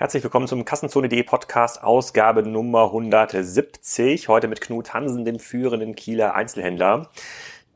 Herzlich willkommen zum Kassenzone.de Podcast, Ausgabe Nummer 170. Heute mit Knut Hansen, dem führenden Kieler Einzelhändler.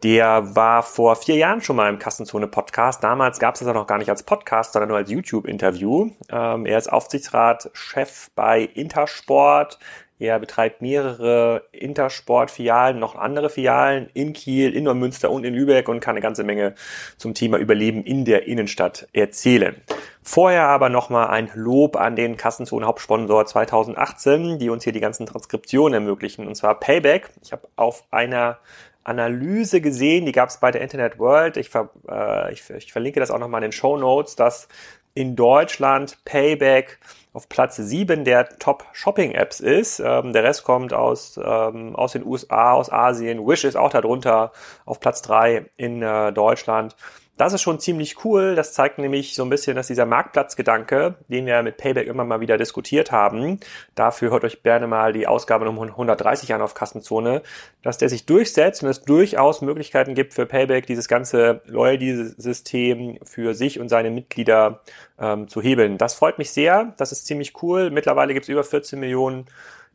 Der war vor vier Jahren schon mal im Kassenzone Podcast. Damals gab es das ja noch gar nicht als Podcast, sondern nur als YouTube-Interview. Ähm, er ist Aufsichtsratschef bei Intersport. Er betreibt mehrere Intersport-Filialen, noch andere Filialen in Kiel, in Neumünster und in Lübeck und kann eine ganze Menge zum Thema Überleben in der Innenstadt erzählen. Vorher aber nochmal ein Lob an den Kassenzone Hauptsponsor 2018, die uns hier die ganzen Transkriptionen ermöglichen, und zwar Payback. Ich habe auf einer Analyse gesehen, die gab es bei der Internet World. Ich, ver, äh, ich, ich verlinke das auch nochmal in den Show Notes, dass in Deutschland Payback auf Platz 7 der Top-Shopping-Apps ist. Ähm, der Rest kommt aus, ähm, aus den USA, aus Asien. Wish ist auch darunter auf Platz 3 in äh, Deutschland. Das ist schon ziemlich cool. Das zeigt nämlich so ein bisschen, dass dieser Marktplatzgedanke, den wir mit Payback immer mal wieder diskutiert haben, dafür hört euch gerne mal die Ausgabe Nummer 130 an auf Kassenzone, dass der sich durchsetzt und es durchaus Möglichkeiten gibt für Payback, dieses ganze Loyalty-System für sich und seine Mitglieder ähm, zu hebeln. Das freut mich sehr. Das ist ziemlich cool. Mittlerweile gibt es über 14 Millionen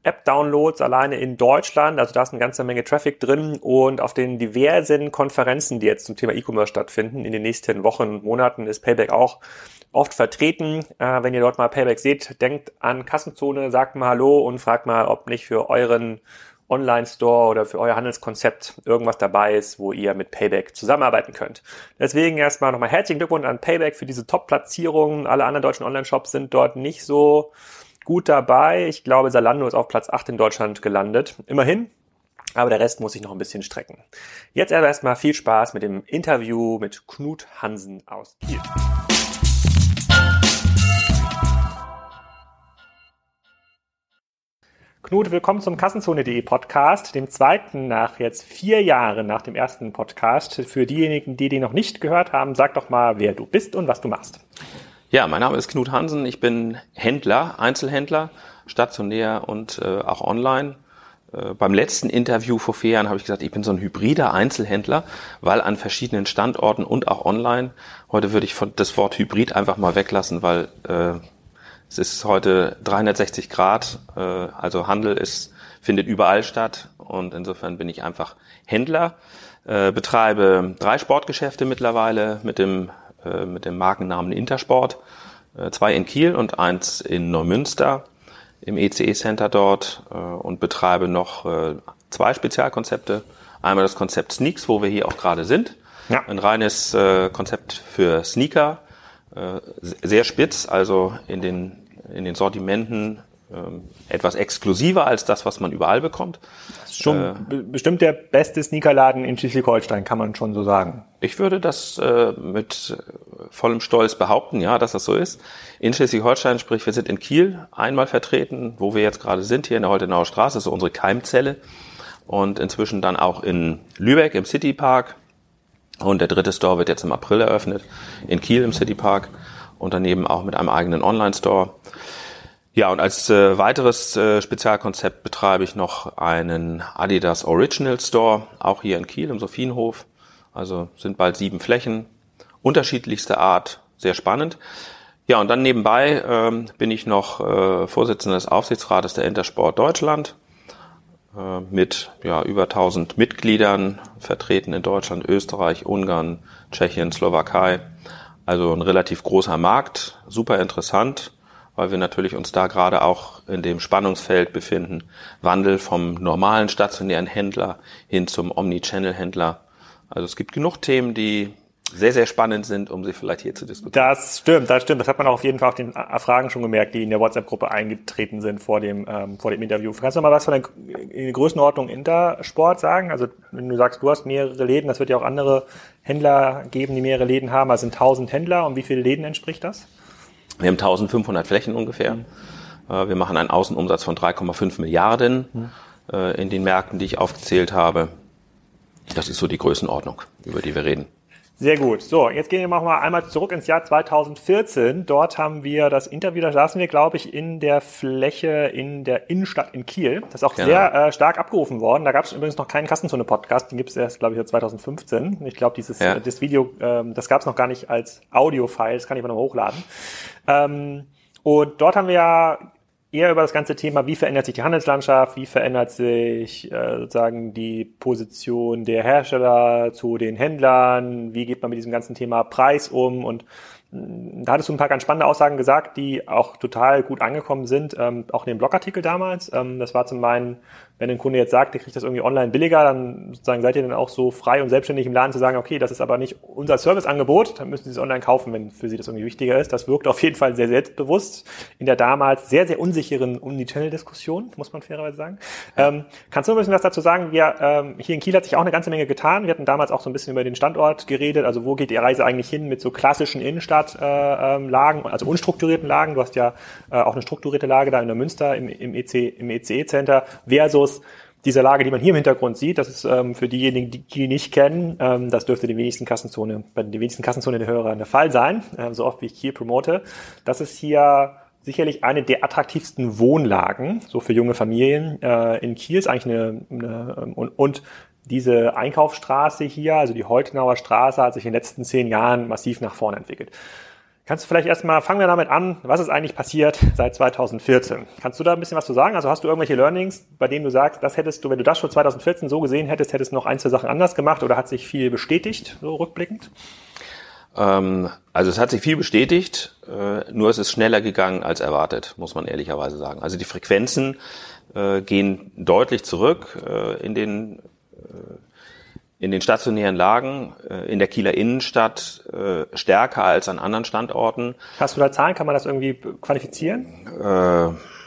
App-Downloads alleine in Deutschland. Also da ist eine ganze Menge Traffic drin und auf den diversen Konferenzen, die jetzt zum Thema E-Commerce stattfinden, in den nächsten Wochen und Monaten ist Payback auch oft vertreten. Äh, wenn ihr dort mal Payback seht, denkt an Kassenzone, sagt mal Hallo und fragt mal, ob nicht für euren Online-Store oder für euer Handelskonzept irgendwas dabei ist, wo ihr mit Payback zusammenarbeiten könnt. Deswegen erstmal nochmal herzlichen Glückwunsch an Payback für diese Top-Platzierung. Alle anderen deutschen Online-Shops sind dort nicht so gut dabei. Ich glaube, Salando ist auf Platz 8 in Deutschland gelandet. Immerhin. Aber der Rest muss sich noch ein bisschen strecken. Jetzt aber erstmal viel Spaß mit dem Interview mit Knut Hansen aus Kiel. Knut, willkommen zum Kassenzone.de Podcast, dem zweiten nach jetzt vier Jahren nach dem ersten Podcast. Für diejenigen, die den noch nicht gehört haben, sag doch mal, wer du bist und was du machst. Ja, mein Name ist Knut Hansen. Ich bin Händler, Einzelhändler, stationär und äh, auch online. Äh, beim letzten Interview vor vier Jahren habe ich gesagt, ich bin so ein hybrider Einzelhändler, weil an verschiedenen Standorten und auch online. Heute würde ich von das Wort Hybrid einfach mal weglassen, weil äh, es ist heute 360 Grad, äh, also Handel ist findet überall statt und insofern bin ich einfach Händler. Äh, betreibe drei Sportgeschäfte mittlerweile mit dem äh, mit dem Markennamen Intersport. Äh, zwei in Kiel und eins in Neumünster im ECE Center dort äh, und betreibe noch zwei Spezialkonzepte. Einmal das Konzept Sneaks, wo wir hier auch gerade sind. Ja. Ein reines Konzept für Sneaker, sehr spitz, also in den, in den Sortimenten ähm, etwas exklusiver als das, was man überall bekommt. Ist schon äh, bestimmt der beste Sneakerladen in Schleswig-Holstein, kann man schon so sagen. Ich würde das äh, mit vollem Stolz behaupten, ja, dass das so ist. In Schleswig-Holstein, sprich, wir sind in Kiel einmal vertreten, wo wir jetzt gerade sind, hier in der Holtenauer Straße, so unsere Keimzelle. Und inzwischen dann auch in Lübeck im City Park. Und der dritte Store wird jetzt im April eröffnet, in Kiel im City Park. Und daneben auch mit einem eigenen Online-Store. Ja, und als äh, weiteres äh, Spezialkonzept betreibe ich noch einen Adidas Original Store, auch hier in Kiel im Sophienhof. Also sind bald sieben Flächen, unterschiedlichste Art, sehr spannend. Ja, und dann nebenbei ähm, bin ich noch äh, Vorsitzender des Aufsichtsrates der Intersport Deutschland äh, mit ja, über 1000 Mitgliedern, vertreten in Deutschland, Österreich, Ungarn, Tschechien, Slowakei. Also ein relativ großer Markt, super interessant weil wir natürlich uns da gerade auch in dem Spannungsfeld befinden. Wandel vom normalen stationären Händler hin zum Omnichannel-Händler. Also es gibt genug Themen, die sehr, sehr spannend sind, um sie vielleicht hier zu diskutieren. Das stimmt, das stimmt. Das hat man auch auf jeden Fall auf den Fragen schon gemerkt, die in der WhatsApp-Gruppe eingetreten sind vor dem, ähm, vor dem Interview. Kannst du mal was von der Größenordnung Intersport sagen? Also wenn du sagst, du hast mehrere Läden, das wird ja auch andere Händler geben, die mehrere Läden haben. Also sind 1000 Händler. Und wie viele Läden entspricht das? Wir haben 1500 Flächen ungefähr. Mhm. Wir machen einen Außenumsatz von 3,5 Milliarden mhm. Äh, in den Märkten, die ich aufgezählt habe. Das ist so die Größenordnung, über die wir reden. Sehr gut. So, jetzt gehen wir mal einmal zurück ins Jahr 2014. Dort haben wir das Interview, da saßen wir, glaube ich, in der Fläche in der Innenstadt in Kiel. Das ist auch genau. sehr äh, stark abgerufen worden. Da gab es übrigens noch keinen Kassenzone-Podcast, den gibt es erst, glaube ich, seit 2015. Ich glaube, dieses ja. das Video, ähm, das gab es noch gar nicht als Audio-File, das kann ich aber noch hochladen. Ähm, Und dort haben wir ja eher über das ganze Thema, wie verändert sich die Handelslandschaft, wie verändert sich äh, sozusagen die Position der Hersteller zu den Händlern, wie geht man mit diesem ganzen Thema Preis um und da hattest du ein paar ganz spannende Aussagen gesagt, die auch total gut angekommen sind, ähm, auch in dem Blogartikel damals. Ähm, das war zum einen, wenn ein Kunde jetzt sagt, der kriegt das irgendwie online billiger, dann sozusagen seid ihr dann auch so frei und selbstständig im Laden zu sagen, okay, das ist aber nicht unser Serviceangebot, dann müssen Sie es online kaufen, wenn für Sie das irgendwie wichtiger ist. Das wirkt auf jeden Fall sehr selbstbewusst in der damals sehr, sehr unsicheren Omnichannel-Diskussion, muss man fairerweise sagen. Ähm, kannst du ein bisschen was dazu sagen? Wir, ähm, hier in Kiel hat sich auch eine ganze Menge getan. Wir hatten damals auch so ein bisschen über den Standort geredet, also wo geht die Reise eigentlich hin mit so klassischen Innenstadt Standardlagen, äh, also unstrukturierten Lagen. Du hast ja äh, auch eine strukturierte Lage da in der Münster im, im, EC, im ECE-Center versus diese Lage, die man hier im Hintergrund sieht, das ist ähm, für diejenigen, die die nicht kennen, ähm, das dürfte die wenigsten Kassenzone, bei den wenigsten Kassenzone der Hörer der Fall sein, äh, so oft wie ich hier promote. Das ist hier sicherlich eine der attraktivsten Wohnlagen, so für junge Familien äh, in Kiel, ist eigentlich eine, eine und, und diese Einkaufsstraße hier, also die Holtenauer Straße, hat sich in den letzten zehn Jahren massiv nach vorne entwickelt. Kannst du vielleicht erstmal, fangen wir damit an, was ist eigentlich passiert seit 2014? Kannst du da ein bisschen was zu sagen? Also hast du irgendwelche Learnings, bei denen du sagst, das hättest du, wenn du das schon 2014 so gesehen hättest, hättest du noch ein, zwei Sachen anders gemacht oder hat sich viel bestätigt, so rückblickend? Ähm, also es hat sich viel bestätigt, äh, nur es ist schneller gegangen als erwartet, muss man ehrlicherweise sagen. Also die Frequenzen äh, gehen deutlich zurück äh, in den in den stationären Lagen äh, in der Kieler Innenstadt äh, stärker als an anderen Standorten. Hast du da Zahlen? Kann man das irgendwie qualifizieren? Äh,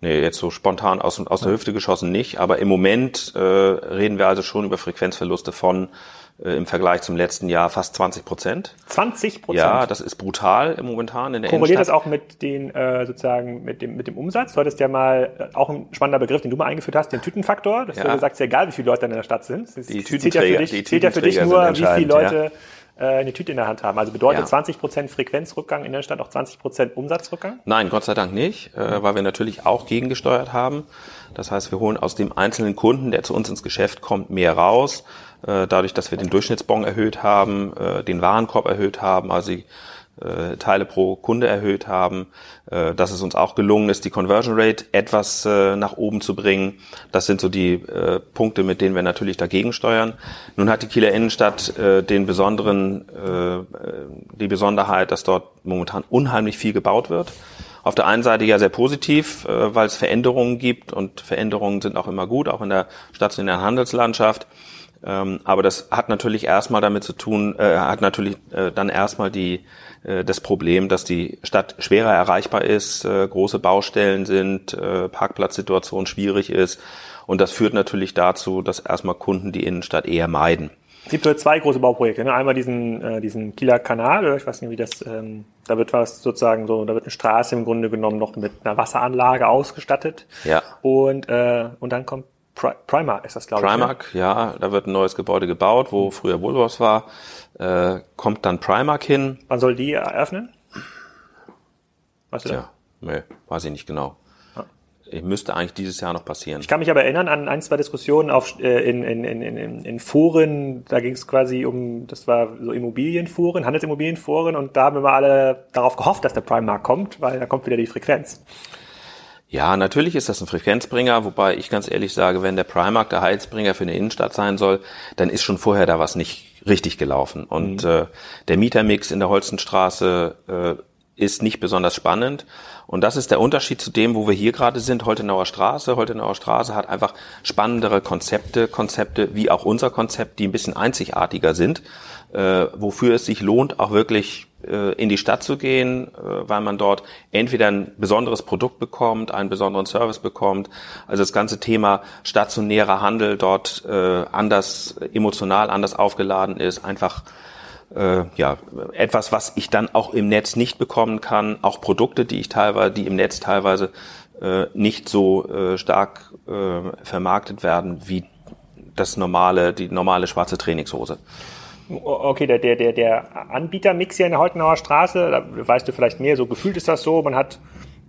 nee, jetzt so spontan aus, aus der Hüfte geschossen nicht. Aber im Moment äh, reden wir also schon über Frequenzverluste von äh, im Vergleich zum letzten Jahr fast 20 Prozent. 20 Prozent? Ja, das ist brutal im momentan in der Korreliert das auch mit den äh, sozusagen mit dem mit dem Umsatz? Du hattest ja mal äh, auch ein spannender Begriff, den du mal eingeführt hast, den Tütenfaktor. Das ja. du gesagt, ist ja egal, wie viele Leute in der Stadt sind. Das die Tütenträger, ja für dich, die zählt ja für dich nur, wie viele Leute ja. Äh, eine Tüte in der Hand haben. Also bedeutet ja. 20 Prozent Frequenzrückgang in der Stadt auch 20 Prozent Umsatzrückgang? Nein, Gott sei Dank nicht, äh, weil wir natürlich auch gegengesteuert haben. Das heißt, wir holen aus dem einzelnen Kunden, der zu uns ins Geschäft kommt, mehr raus äh, dadurch, dass wir den Durchschnittsbon erhöht haben, den Warenkorb erhöht haben, also die äh, Teile pro Kunde erhöht haben, dass es uns auch gelungen ist, die Conversion Rate etwas nach oben zu bringen. Das sind so die Punkte, mit denen wir natürlich dagegen steuern. Nun hat die Kieler Innenstadt den besonderen, die Besonderheit, dass dort momentan unheimlich viel gebaut wird. Auf der einen Seite ja sehr positiv, weil es Veränderungen gibt und Veränderungen sind auch immer gut, auch in der stationären Handelslandschaft. Ähm, aber das hat natürlich erstmal damit zu tun, äh, hat natürlich äh, dann erstmal die äh, das Problem, dass die Stadt schwerer erreichbar ist, äh, große Baustellen sind, äh, Parkplatzsituation schwierig ist und das führt natürlich dazu, dass erstmal Kunden die Innenstadt eher meiden. Es gibt zwei große Bauprojekte. Ne? Einmal diesen, äh, diesen Kieler Kanal, oder ich weiß nicht, wie das, ähm, da wird was sozusagen so, da wird eine Straße im Grunde genommen noch mit einer Wasseranlage ausgestattet. Ja. Und, äh, und dann kommt Primark ist das, glaube ich. Primark, ne? ja, da wird ein neues Gebäude gebaut, wo früher Woolworths war. Äh, kommt dann Primark hin. Wann soll die eröffnen? Weißt du ja, nee, weiß ich nicht genau. Ich müsste eigentlich dieses Jahr noch passieren. Ich kann mich aber erinnern an ein, zwei Diskussionen auf, äh, in, in, in, in, in Foren, da ging es quasi um, das war so Immobilienforen, Handelsimmobilienforen und da haben wir mal alle darauf gehofft, dass der Primark kommt, weil da kommt wieder die Frequenz. Ja, natürlich ist das ein Frequenzbringer, wobei ich ganz ehrlich sage, wenn der Primark der Heizbringer für eine Innenstadt sein soll, dann ist schon vorher da was nicht richtig gelaufen. Und mhm. äh, der Mietermix in der Holstenstraße äh, ist nicht besonders spannend. Und das ist der Unterschied zu dem, wo wir hier gerade sind, Holtenauer Straße. Holtenauer Straße hat einfach spannendere Konzepte, Konzepte wie auch unser Konzept, die ein bisschen einzigartiger sind, äh, wofür es sich lohnt, auch wirklich in die Stadt zu gehen, äh, weil man dort entweder ein besonderes Produkt bekommt, einen besonderen Service bekommt. Also das ganze Thema stationärer Handel dort äh, anders emotional anders aufgeladen ist, einfach äh, ja etwas, was ich dann auch im Netz nicht bekommen kann. Auch Produkte, die ich teilweise, die im Netz teilweise äh, nicht so äh, stark äh, vermarktet werden wie das normale, die normale schwarze Trainingshose. Okay, der, der, der, der Anbietermix hier in der Holtenauer Straße, da weißt du vielleicht mehr, so gefühlt ist das so, man hat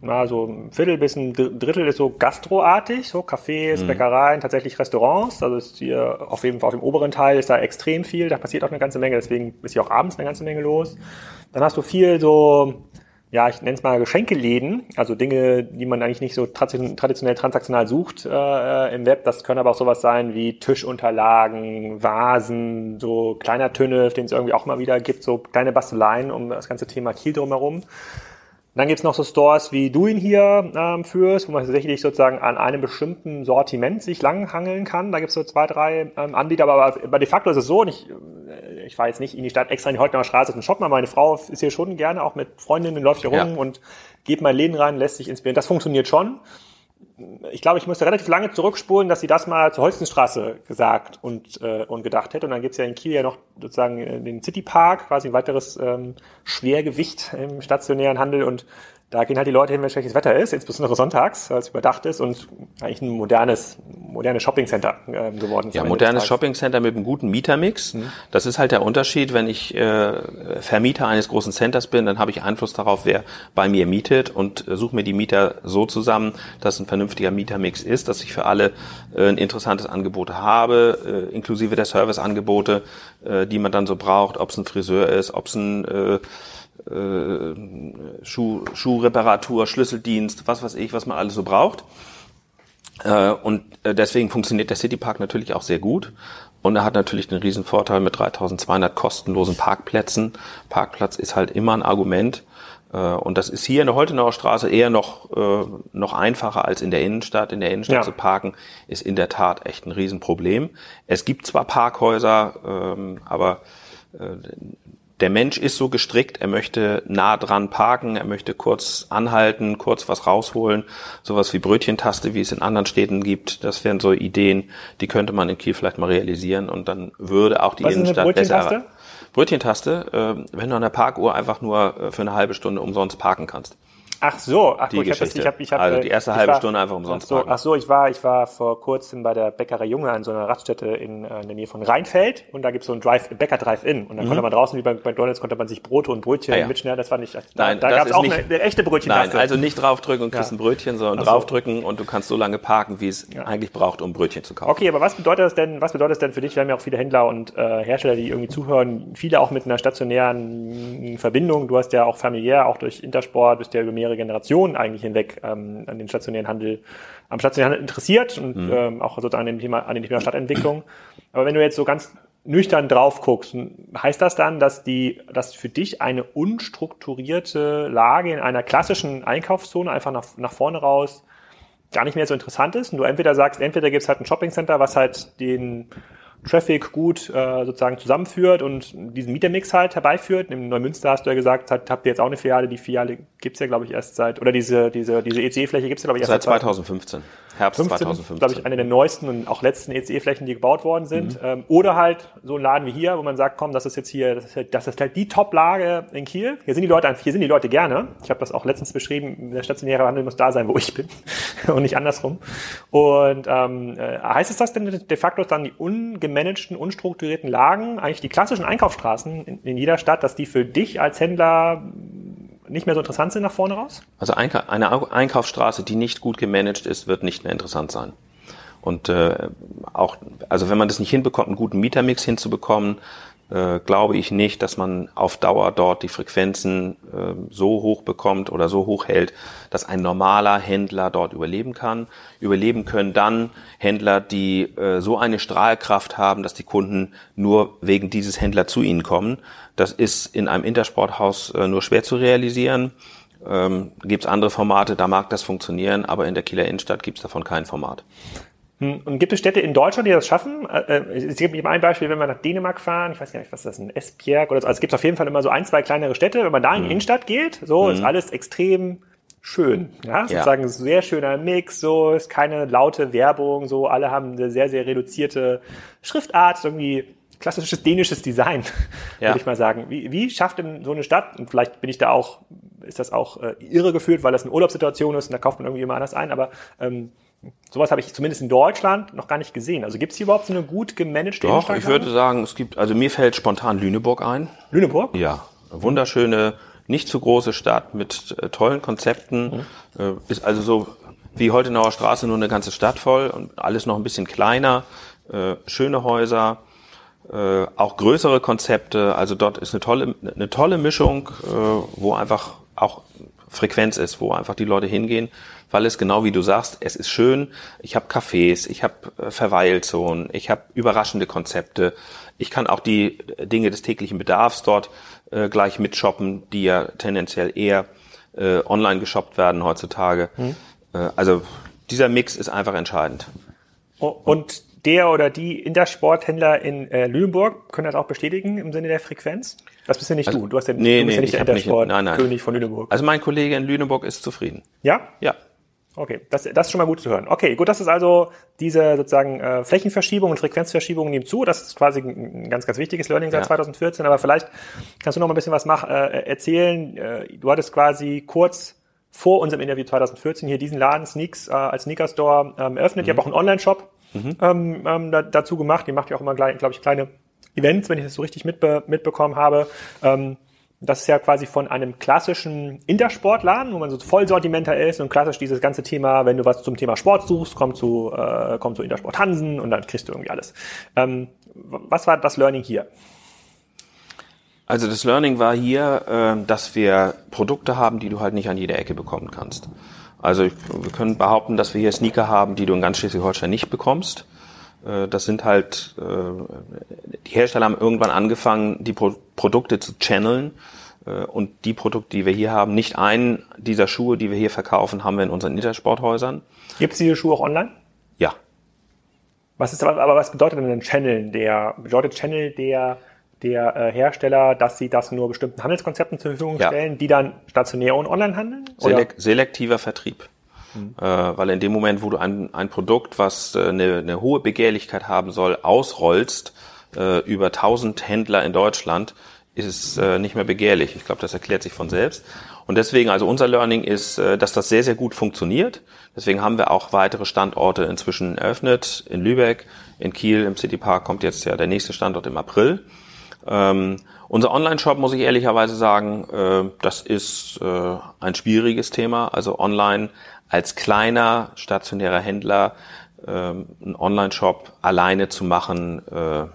na, so ein Viertel bis ein Drittel ist so gastroartig, so Cafés, mhm. Bäckereien, tatsächlich Restaurants. Also ist hier auf jeden Fall auf dem oberen Teil ist da extrem viel, da passiert auch eine ganze Menge, deswegen ist hier auch abends eine ganze Menge los. Dann hast du viel so ja, ich nenne es mal Geschenkeläden, also Dinge, die man eigentlich nicht so traditionell transaktional sucht äh, im Web. Das können aber auch sowas sein wie Tischunterlagen, Vasen, so kleiner Tünnel, den es irgendwie auch mal wieder gibt, so kleine Basteleien um das ganze Thema Kiel drumherum. Dann gibt's noch so Stores, wie du ihn hier ähm, führst, wo man tatsächlich sozusagen an einem bestimmten Sortiment sich langhangeln kann. Da gibt's so zwei, drei ähm, Anbieter, aber, aber de facto ist es so, und ich, äh, ich fahre jetzt nicht in die Stadt extra in die Holtener Straße zum Shoppen, aber meine Frau ist hier schon gerne, auch mit Freundinnen, läuft hier rum ja. und geht mal in Läden rein, lässt sich inspirieren. Das funktioniert schon ich glaube, ich musste relativ lange zurückspulen, dass sie das mal zur Holstenstraße gesagt und, äh, und gedacht hätte. Und dann gibt's ja in Kiel ja noch sozusagen äh, den City Park, quasi ein weiteres ähm, Schwergewicht im stationären Handel. Und da gehen halt die Leute hin, wenn schlechtes Wetter ist, insbesondere sonntags, weil es überdacht ist und eigentlich ein modernes, modernes Shoppingcenter äh, geworden ist. Ja, modernes Shoppingcenter mit einem guten Mietermix. Mhm. Das ist halt der Unterschied, wenn ich äh, Vermieter eines großen Centers bin, dann habe ich Einfluss darauf, wer bei mir mietet und äh, suche mir die Mieter so zusammen, dass ein vernünftiger Mietermix ist, dass ich für alle äh, ein interessantes Angebot habe, äh, inklusive der Serviceangebote, äh, die man dann so braucht, ob es ein Friseur ist, ob es ein äh, äh, Schuh, Schuhreparatur, Schlüsseldienst, was weiß ich, was man alles so braucht. Äh, und äh, deswegen funktioniert der Citypark natürlich auch sehr gut. Und er hat natürlich den riesen Vorteil mit 3200 kostenlosen Parkplätzen. Parkplatz ist halt immer ein Argument. Äh, und das ist hier in der Holtenauer Straße eher noch, äh, noch einfacher als in der Innenstadt. In der Innenstadt ja. zu parken ist in der Tat echt ein Riesenproblem. Es gibt zwar Parkhäuser, ähm, aber der Mensch ist so gestrickt, er möchte nah dran parken, er möchte kurz anhalten, kurz was rausholen, sowas wie Brötchentaste, wie es in anderen Städten gibt. Das wären so Ideen, die könnte man in Kiel vielleicht mal realisieren und dann würde auch die was Innenstadt ist eine besser. Brötchentaste, äh, wenn du an der Parkuhr einfach nur äh, für eine halbe Stunde umsonst parken kannst. Ach so, ach die gut, ich habe ich hab, ich hab, Also die erste halbe war, Stunde einfach umsonst ach so, parken. Ach so, ich war, ich war vor kurzem bei der Bäckerei Junge an so einer Raststätte in, äh, in der Nähe von Rheinfeld und da gibt's so ein Drive, Bäcker Drive-In und dann mhm. konnte man draußen wie bei McDonalds konnte man sich Brote und Brötchen ah, ja. mitschneiden. Das war nicht. Nein, da, da gab's auch nicht, eine, eine, echte Brötchen. Nein, also nicht draufdrücken und kriegst ja. ein Brötchen, sondern so. draufdrücken und du kannst so lange parken, wie es ja. eigentlich braucht, um Brötchen zu kaufen. Okay, aber was bedeutet das denn? Was bedeutet das denn für dich? Wir haben ja auch viele Händler und äh, Hersteller, die irgendwie zuhören. Viele auch mit einer stationären Verbindung. Du hast ja auch familiär, auch durch Intersport, bist ja über mehrere Generationen eigentlich hinweg. Ähm, an den stationären Handel, am stationären Handel interessiert und mhm. ähm, auch sozusagen an dem Thema, an dem Thema Stadtentwicklung. Aber wenn du jetzt so ganz nüchtern drauf guckst, heißt das dann, dass die, dass für dich eine unstrukturierte Lage in einer klassischen Einkaufszone einfach nach, nach vorne raus gar nicht mehr so interessant ist und du entweder sagst, entweder gibt es halt ein Shoppingcenter, was halt den Traffic gut äh, sozusagen zusammenführt und diesen Mietermix halt herbeiführt. In Neumünster hast du ja gesagt, hat, habt ihr jetzt auch eine Filiale. Die Filiale gibt's ja, glaube ich, erst seit, oder diese, diese, diese ECE-Fläche gibt's ja, glaube ich, erst seit 2015. Herbst 15, 2015. glaube ich, eine der neuesten und auch letzten ECE-Flächen, die gebaut worden sind. Mhm. Ähm, oder halt so ein Laden wie hier, wo man sagt, komm, das ist jetzt hier, das ist halt, das ist halt die Top-Lage in Kiel. Hier sind die Leute, hier sind die Leute gerne. Ich habe das auch letztens beschrieben, der stationäre Handel muss da sein, wo ich bin und nicht andersrum. Und ähm, äh, heißt es das denn de facto dann die ungemanagten, unstrukturierten Lagen, eigentlich die klassischen Einkaufsstraßen in, in jeder Stadt, dass die für dich als Händler nicht mehr so interessant sind nach vorne raus? Also eine Einkaufsstraße, die nicht gut gemanagt ist, wird nicht mehr interessant sein. Und äh, auch, also wenn man das nicht hinbekommt, einen guten Mietermix hinzubekommen, äh, glaube ich nicht, dass man auf Dauer dort die Frequenzen äh, so hoch bekommt oder so hoch hält, dass ein normaler Händler dort überleben kann. Überleben können dann Händler, die äh, so eine Strahlkraft haben, dass die Kunden nur wegen dieses Händler zu ihnen kommen. Das ist in einem Intersporthaus äh, nur schwer zu realisieren. Ähm, gibt es andere Formate, da mag das funktionieren, aber in der Kieler Innenstadt gibt es davon kein Format. Hm, und gibt es Städte in Deutschland, die das schaffen? Es gibt eben ein Beispiel, wenn wir nach Dänemark fahren, ich weiß gar nicht, was ist das, ein Esbjerg oder so. Also es gibt auf jeden Fall immer so ein, zwei kleinere Städte. Wenn man da in die mhm. Innenstadt geht, so mhm. ist alles extrem schön. Ja, sozusagen ja. sehr schöner Mix, so ist keine laute Werbung, so alle haben eine sehr, sehr reduzierte Schriftart, irgendwie klassisches dänisches Design, ja. würde ich mal sagen. Wie, wie schafft denn so eine Stadt, und vielleicht bin ich da auch, ist das auch äh, irre gefühlt, weil das eine Urlaubssituation ist und da kauft man irgendwie immer anders ein, aber ähm, Sowas habe ich zumindest in Deutschland noch gar nicht gesehen. Also gibt es hier überhaupt so eine gut gemanagte Doch, ich würde sagen, es gibt, also mir fällt spontan Lüneburg ein. Lüneburg? Ja, wunderschöne, nicht zu große Stadt mit äh, tollen Konzepten. Mhm. Äh, ist also so wie Holtenauer Straße nur eine ganze Stadt voll und alles noch ein bisschen kleiner. Äh, schöne Häuser, äh, auch größere Konzepte. Also dort ist eine tolle, eine tolle Mischung, äh, wo einfach auch Frequenz ist, wo einfach die Leute hingehen, weil es genau wie du sagst, es ist schön. Ich habe Cafés, ich habe äh, Verweilzonen, ich habe überraschende Konzepte. Ich kann auch die Dinge des täglichen Bedarfs dort äh, gleich mitshoppen, die ja tendenziell eher äh, online geshoppt werden heutzutage. Mhm. Äh, also dieser Mix ist einfach entscheidend. Und der oder die Intersporthändler in äh, Lüneburg können das auch bestätigen im Sinne der Frequenz? Das bist ja nicht also, du. Du, hast ja, nee, du bist nee, ja nicht der Intersport-König von Lüneburg. Also mein Kollege in Lüneburg ist zufrieden. Ja? Ja. Okay, das, das ist schon mal gut zu hören. Okay, gut, das ist also diese sozusagen äh, Flächenverschiebung und Frequenzverschiebung nehmen zu. Das ist quasi ein ganz, ganz wichtiges Learning seit ja. 2014. Aber vielleicht kannst du noch mal ein bisschen was mach, äh, erzählen. Äh, du hattest quasi kurz vor unserem Interview 2014 hier diesen Laden Sneaks äh, als Sneaker Store ähm, eröffnet. Mhm. Ihr habt auch einen Online-Shop mhm. ähm, ähm, da, dazu gemacht. Ihr macht ja auch immer, glaube ich, kleine Events, wenn ich das so richtig mitbe mitbekommen habe. Ähm, das ist ja quasi von einem klassischen Intersportladen, wo man so Vollsortimenter ist und klassisch dieses ganze Thema, wenn du was zum Thema Sport suchst, kommt zu, äh, kommt zu Intersport Hansen und dann kriegst du irgendwie alles. Ähm, was war das Learning hier? Also das Learning war hier, äh, dass wir Produkte haben, die du halt nicht an jeder Ecke bekommen kannst. Also wir können behaupten, dass wir hier Sneaker haben, die du in ganz Schleswig-Holstein nicht bekommst. Äh, das sind halt, äh, die Hersteller haben irgendwann angefangen, die Pro Produkte zu channeln. Äh, und die Produkte, die wir hier haben, nicht einen dieser Schuhe, die wir hier verkaufen, haben wir in unseren Intersporthäusern. Gibt es diese Schuhe auch online? Ja. Was ist aber, aber was bedeutet denn ein Channel? Der bedeutet Channel der der äh, Hersteller, dass sie das nur bestimmten Handelskonzepten zur Verfügung ja. stellen, die dann stationär und online handeln? Selek selektiver Vertrieb. Äh, weil in dem Moment, wo du ein, ein Produkt, was äh, eine, eine hohe Begehrlichkeit haben soll, ausrollst äh, über 1000 Händler in Deutschland, ist es äh, nicht mehr begehrlich. Ich glaube, das erklärt sich von selbst. Und deswegen, also unser Learning ist, äh, dass das sehr, sehr gut funktioniert. Deswegen haben wir auch weitere Standorte inzwischen eröffnet. In Lübeck, in Kiel, im City Park kommt jetzt ja der nächste Standort im April. Ähm, unser Online-Shop, muss ich ehrlicherweise sagen, äh, das ist äh, ein schwieriges Thema. Also online als kleiner stationärer Händler ähm, einen Online-Shop alleine zu machen, äh,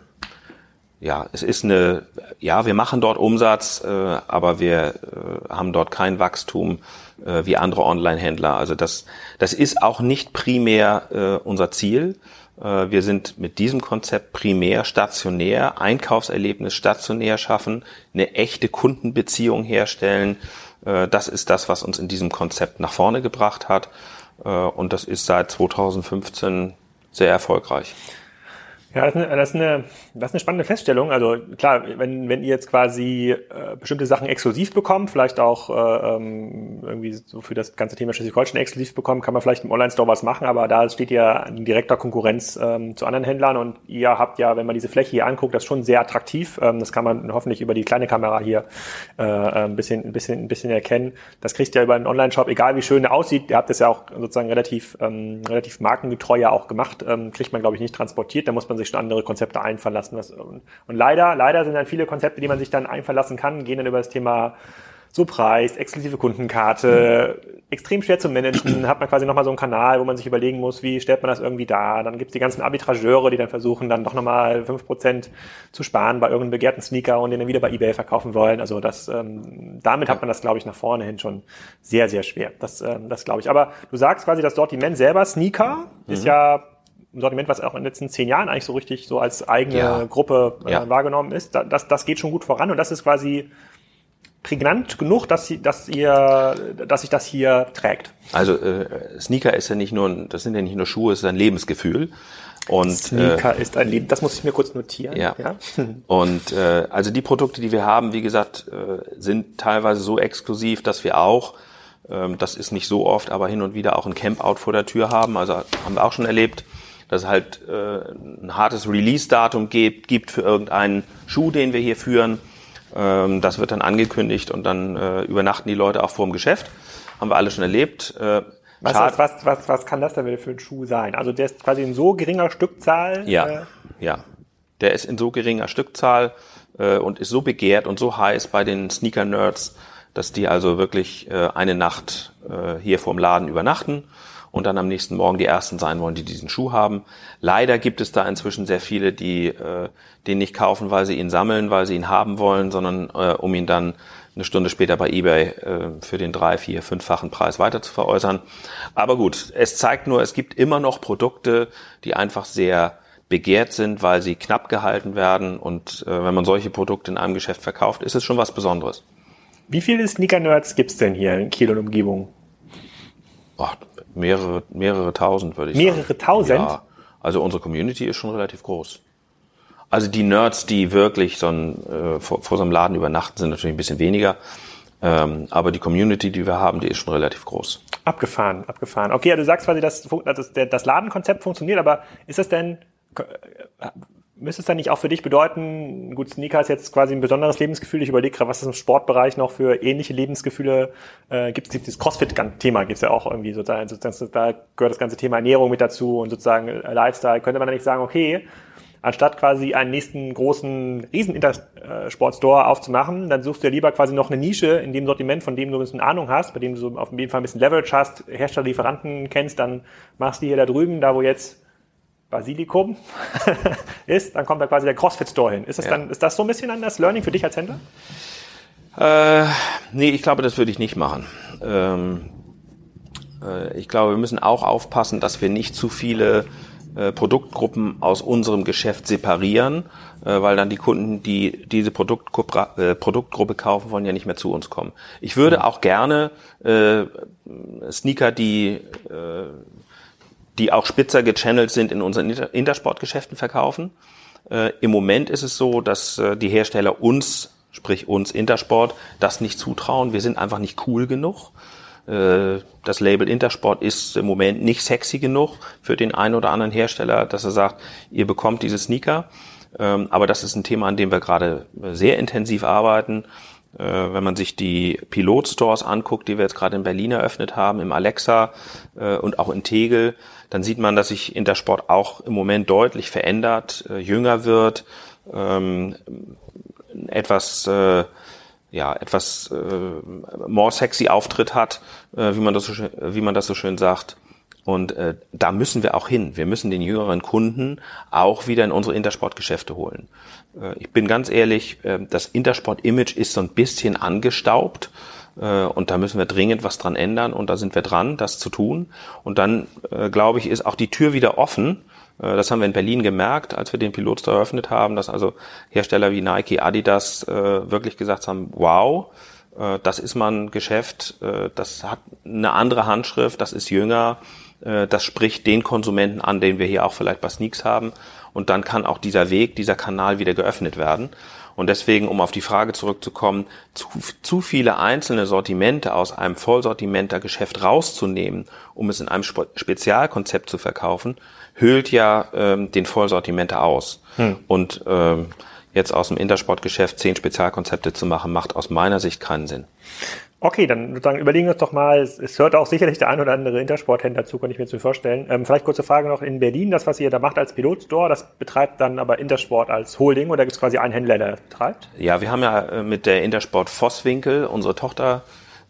ja, es ist eine, ja, wir machen dort Umsatz, äh, aber wir äh, haben dort kein Wachstum äh, wie andere Online-Händler. Also das, das ist auch nicht primär äh, unser Ziel. Äh, wir sind mit diesem Konzept primär stationär, Einkaufserlebnis stationär schaffen, eine echte Kundenbeziehung herstellen, äh, das ist das, was uns in diesem Konzept nach vorne gebracht hat. Äh, und das ist seit 2015 sehr erfolgreich. Ja, das ist, eine, das, ist eine, das ist eine spannende Feststellung. Also klar, wenn, wenn ihr jetzt quasi äh, bestimmte Sachen exklusiv bekommt, vielleicht auch äh, ähm, irgendwie so für das ganze Thema Schleswig-Holstein exklusiv bekommt, kann man vielleicht im Online-Store was machen, aber da steht ja in direkter Konkurrenz ähm, zu anderen Händlern und ihr habt ja, wenn man diese Fläche hier anguckt, das schon sehr attraktiv. Ähm, das kann man hoffentlich über die kleine Kamera hier äh, ein, bisschen, ein, bisschen, ein bisschen erkennen. Das kriegst du ja über einen Online-Shop, egal wie schön der aussieht, ihr habt das ja auch sozusagen relativ, ähm, relativ markengetreu ja auch gemacht, ähm, kriegt man, glaube ich, nicht transportiert. Da muss man sich sich schon andere Konzepte einfallen lassen. Und, und leider, leider sind dann viele Konzepte, die man sich dann einfallen lassen kann, gehen dann über das Thema so Preis, exklusive Kundenkarte, extrem schwer zu managen, hat man quasi nochmal so einen Kanal, wo man sich überlegen muss, wie stellt man das irgendwie da. Dann gibt's die ganzen Arbitrageure, die dann versuchen, dann doch nochmal fünf Prozent zu sparen bei irgendeinem begehrten Sneaker und den dann wieder bei Ebay verkaufen wollen. Also das, ähm, damit hat man das, glaube ich, nach vorne hin schon sehr, sehr schwer. Das, ähm, das glaube ich. Aber du sagst quasi, das Sortiment selber, Sneaker, mhm. ist ja ein Sortiment, was auch in den letzten zehn Jahren eigentlich so richtig so als eigene ja. Gruppe äh, ja. wahrgenommen ist. Das, das geht schon gut voran und das ist quasi prägnant genug, dass, sie, dass ihr, dass sich das hier trägt. Also äh, Sneaker ist ja nicht nur, das sind ja nicht nur Schuhe, es ist ein Lebensgefühl. Und, Sneaker äh, ist ein Leben, das muss ich mir kurz notieren. Ja. ja? Und äh, also die Produkte, die wir haben, wie gesagt, äh, sind teilweise so exklusiv, dass wir auch, ähm, das ist nicht so oft, aber hin und wieder auch ein Campout vor der Tür haben. Also haben wir auch schon erlebt, dass es halt äh, ein hartes Release-Datum gibt, gibt für irgendeinen Schuh, den wir hier führen. Ähm, das wird dann angekündigt und dann äh, übernachten die Leute auch vor dem Geschäft. Haben wir alle schon erlebt. Äh, was, was, was, was kann das denn für ein Schuh sein? Also der ist quasi in so geringer Stückzahl? Ja, äh, ja. Der ist in so geringer Stückzahl äh, und ist so begehrt und so heiß bei den Sneaker-Nerds, dass die also wirklich äh, eine Nacht äh, hier vorm Laden übernachten und dann am nächsten Morgen die ersten sein wollen, die diesen Schuh haben. Leider gibt es da inzwischen sehr viele, die äh, den nicht kaufen, weil sie ihn sammeln, weil sie ihn haben wollen, sondern äh, um ihn dann eine Stunde später bei eBay äh, für den drei, vier, fünffachen Preis weiter zu veräußern. Aber gut, es zeigt nur, es gibt immer noch Produkte, die einfach sehr begehrt sind, weil sie knapp gehalten werden. Und äh, wenn man solche Produkte in einem Geschäft verkauft, ist es schon was Besonderes. Wie viele Sneaker-Nerds gibt's denn hier in Kiel und Umgebung? Ach, mehrere, mehrere tausend, würde ich mehrere sagen. Mehrere tausend? Ja, also unsere Community ist schon relativ groß. Also die Nerds, die wirklich so ein, äh, vor, vor so einem Laden übernachten, sind natürlich ein bisschen weniger. Ähm, aber die Community, die wir haben, die ist schon relativ groß. Abgefahren, abgefahren. Okay, ja, du sagst quasi, dass das, das Ladenkonzept funktioniert, aber ist das denn, äh, müsste es dann nicht auch für dich bedeuten, gut, Sneaker ist jetzt quasi ein besonderes Lebensgefühl. Ich überlege gerade, was es im Sportbereich noch für ähnliche Lebensgefühle äh, gibt. Es dieses CrossFit-Thema gibt es ja auch irgendwie sozusagen, sozusagen. Da gehört das ganze Thema Ernährung mit dazu und sozusagen Lifestyle. Könnte man dann nicht sagen, okay, anstatt quasi einen nächsten großen Riesen-Intersport-Store aufzumachen, dann suchst du ja lieber quasi noch eine Nische in dem Sortiment, von dem du ein bisschen Ahnung hast, bei dem du auf jeden Fall ein bisschen Leverage hast, Hersteller, Lieferanten kennst, dann machst du hier da drüben, da wo jetzt Basilikum ist, dann kommt da quasi der CrossFit-Store hin. Ist das, ja. dann, ist das so ein bisschen an das Learning für dich als Händler? Äh, nee, ich glaube, das würde ich nicht machen. Ähm, äh, ich glaube, wir müssen auch aufpassen, dass wir nicht zu viele äh, Produktgruppen aus unserem Geschäft separieren, äh, weil dann die Kunden, die diese Produktgruppe, äh, Produktgruppe kaufen wollen, ja nicht mehr zu uns kommen. Ich würde auch gerne äh, Sneaker, die äh, die auch spitzer gechannelt sind in unseren Intersportgeschäften verkaufen. Äh, Im Moment ist es so, dass äh, die Hersteller uns, sprich uns Intersport, das nicht zutrauen. Wir sind einfach nicht cool genug. Äh, das Label Intersport ist im Moment nicht sexy genug für den einen oder anderen Hersteller, dass er sagt, ihr bekommt diese Sneaker. Ähm, aber das ist ein Thema, an dem wir gerade sehr intensiv arbeiten. Äh, wenn man sich die Pilot-Stores anguckt, die wir jetzt gerade in Berlin eröffnet haben, im Alexa äh, und auch in Tegel, dann sieht man, dass sich Intersport auch im Moment deutlich verändert, jünger wird, ähm, etwas ja, etwas äh, more sexy Auftritt hat, äh, wie man das so schön, wie man das so schön sagt. Und äh, da müssen wir auch hin. Wir müssen den jüngeren Kunden auch wieder in unsere Intersport-Geschäfte holen. Äh, ich bin ganz ehrlich, äh, das Intersport-Image ist so ein bisschen angestaubt. Äh, und da müssen wir dringend was dran ändern. Und da sind wir dran, das zu tun. Und dann, glaube ich, ist auch die Tür wieder offen das haben wir in Berlin gemerkt, als wir den Pilotstore eröffnet haben, dass also Hersteller wie Nike, Adidas wirklich gesagt haben, wow, das ist mal ein Geschäft, das hat eine andere Handschrift, das ist jünger, das spricht den Konsumenten an, den wir hier auch vielleicht bei Sneaks haben. Und dann kann auch dieser Weg, dieser Kanal wieder geöffnet werden. Und deswegen, um auf die Frage zurückzukommen, zu, zu viele einzelne Sortimente aus einem Vollsortimenter-Geschäft rauszunehmen, um es in einem Spezialkonzept zu verkaufen, höhlt ja ähm, den Vollsortimenter aus. Hm. Und ähm, jetzt aus dem Intersportgeschäft zehn Spezialkonzepte zu machen, macht aus meiner Sicht keinen Sinn. Okay, dann sozusagen überlegen wir uns doch mal, es hört auch sicherlich der ein oder andere Intersporthändler zu, kann ich mir zu vorstellen. Ähm, vielleicht kurze Frage noch in Berlin, das, was ihr da macht als Pilotstore, das betreibt dann aber Intersport als Holding oder gibt es quasi einen Händler, der das betreibt? Ja, wir haben ja äh, mit der Intersport Vosswinkel unsere Tochter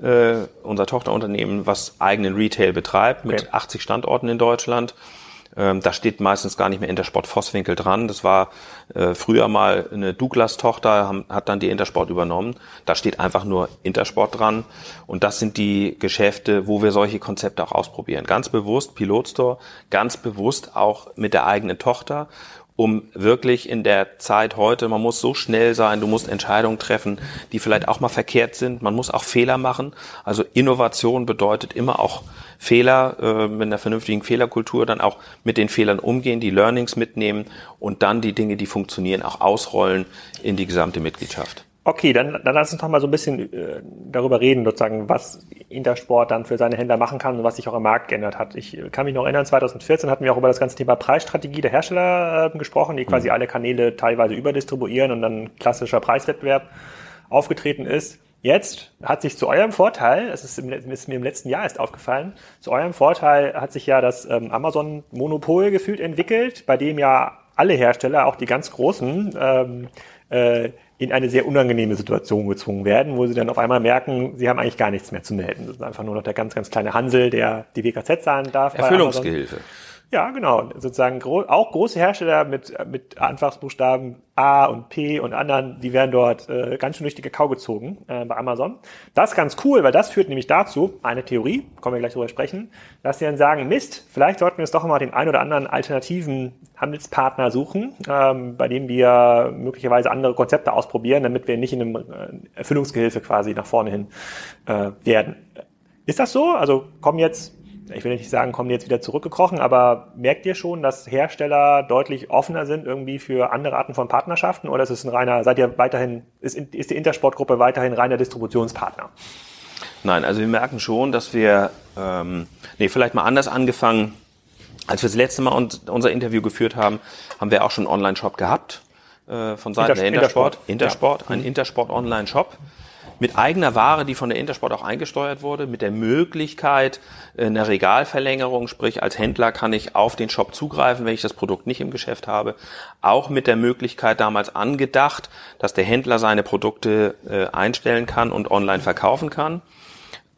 äh, unser Tochterunternehmen, was eigenen Retail betreibt, mit okay. 80 Standorten in Deutschland. Ähm, da steht meistens gar nicht mehr Intersport Vosswinkel dran. Das war äh, früher mal eine Douglas-Tochter, hat dann die Intersport übernommen. Da steht einfach nur Intersport dran. Und das sind die Geschäfte, wo wir solche Konzepte auch ausprobieren. Ganz bewusst Pilotstore, ganz bewusst auch mit der eigenen Tochter um wirklich in der Zeit heute, man muss so schnell sein, du musst Entscheidungen treffen, die vielleicht auch mal verkehrt sind, man muss auch Fehler machen. Also Innovation bedeutet immer auch Fehler, äh, mit einer vernünftigen Fehlerkultur dann auch mit den Fehlern umgehen, die Learnings mitnehmen und dann die Dinge, die funktionieren, auch ausrollen in die gesamte Mitgliedschaft. Okay, dann, dann lass uns noch mal so ein bisschen äh, darüber reden, sozusagen, was Intersport dann für seine Händler machen kann und was sich auch im Markt geändert hat. Ich kann mich noch erinnern, 2014 hatten wir auch über das ganze Thema Preisstrategie der Hersteller äh, gesprochen, die quasi mhm. alle Kanäle teilweise überdistribuieren und dann klassischer Preiswettbewerb aufgetreten ist. Jetzt hat sich zu eurem Vorteil, es ist, ist, mir im letzten Jahr erst aufgefallen, zu eurem Vorteil hat sich ja das ähm, Amazon-Monopol gefühlt entwickelt, bei dem ja alle Hersteller, auch die ganz großen, ähm, äh, in eine sehr unangenehme Situation gezwungen werden, wo sie dann auf einmal merken, sie haben eigentlich gar nichts mehr zu melden. Das ist einfach nur noch der ganz, ganz kleine Hansel, der die WKZ zahlen darf. Erfüllungsgehilfe. Ja, genau. Sozusagen auch große Hersteller mit, mit Anfangsbuchstaben A und P und anderen, die werden dort äh, ganz schön durch die Kakao gezogen äh, bei Amazon. Das ist ganz cool, weil das führt nämlich dazu, eine Theorie, kommen wir gleich drüber sprechen, dass sie dann sagen, Mist, vielleicht sollten wir uns doch mal den ein oder anderen alternativen Handelspartner suchen, ähm, bei dem wir möglicherweise andere Konzepte ausprobieren, damit wir nicht in einem äh, Erfüllungsgehilfe quasi nach vorne hin äh, werden. Ist das so? Also kommen jetzt ich will nicht sagen, kommen die jetzt wieder zurückgekrochen, aber merkt ihr schon, dass Hersteller deutlich offener sind irgendwie für andere Arten von Partnerschaften oder ist es ein reiner, seid ihr weiterhin, ist, ist die Intersportgruppe weiterhin reiner Distributionspartner? Nein, also wir merken schon, dass wir, ähm, nee, vielleicht mal anders angefangen. Als wir das letzte Mal unser Interview geführt haben, haben wir auch schon einen Online-Shop gehabt äh, von Seiten Intersport, der Intersport. Intersport, Intersport ja. ein. Intersport-Online-Shop mit eigener Ware, die von der Intersport auch eingesteuert wurde, mit der Möglichkeit äh, einer Regalverlängerung, sprich als Händler kann ich auf den Shop zugreifen, wenn ich das Produkt nicht im Geschäft habe. Auch mit der Möglichkeit damals angedacht, dass der Händler seine Produkte äh, einstellen kann und online verkaufen kann.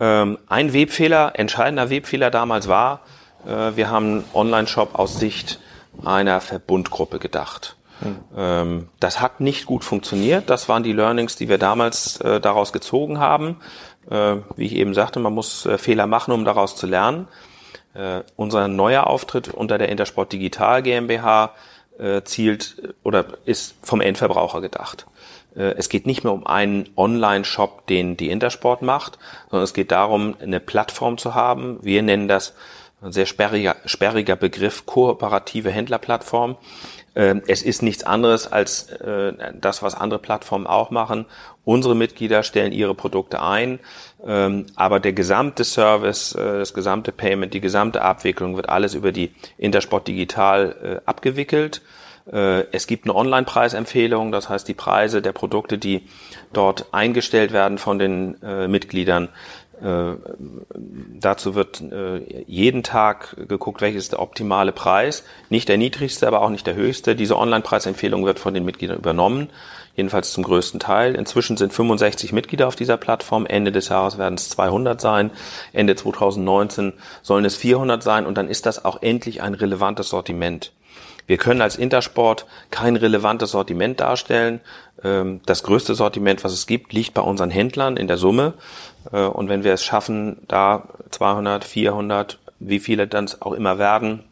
Ähm, ein Webfehler, entscheidender Webfehler damals war, äh, wir haben einen Online-Shop aus Sicht einer Verbundgruppe gedacht. Mhm. das hat nicht gut funktioniert. Das waren die Learnings, die wir damals äh, daraus gezogen haben. Äh, wie ich eben sagte, man muss äh, Fehler machen, um daraus zu lernen. Unser neuer Auftritt unter der Intersport Digital GmbH zielt oder ist vom Endverbraucher gedacht. Es geht nicht mehr um einen Online-Shop, den die Intersport macht, sondern es geht darum, eine Plattform zu haben. Wir nennen das ein sehr sperriger, sperriger Begriff, kooperative Händlerplattform es ist nichts anderes als äh, das, was andere Plattformen auch machen. Unsere Mitglieder stellen ihre Produkte ein, ähm, aber der gesamte Service, äh, das gesamte Payment, die gesamte Abwicklung wird alles über die Intersport Digital äh, abgewickelt. Es gibt eine Online-Preisempfehlung, das heißt die Preise der Produkte, die dort eingestellt werden von den Mitgliedern, äh, dazu wird äh, jeden Tag geguckt, welches ist der optimale Preis. Nicht der niedrigste, aber auch nicht der höchste. Diese Online-Preisempfehlung wird von den Mitgliedern übernommen, jedenfalls zum größten Teil. Inzwischen sind 65 Mitglieder auf dieser Plattform. Ende des Jahres werden es 200 sein. Ende 2019 sollen es 400 sein. Und dann ist das auch endlich ein relevantes Sortiment. Wir können als Intersport kein relevantes Sortiment darstellen. Ähm, das größte Sortiment, was es gibt, liegt bei unseren Händlern in der Summe. Äh, und wenn wir es schaffen, da 200, 400, wie viele dann auch immer werden,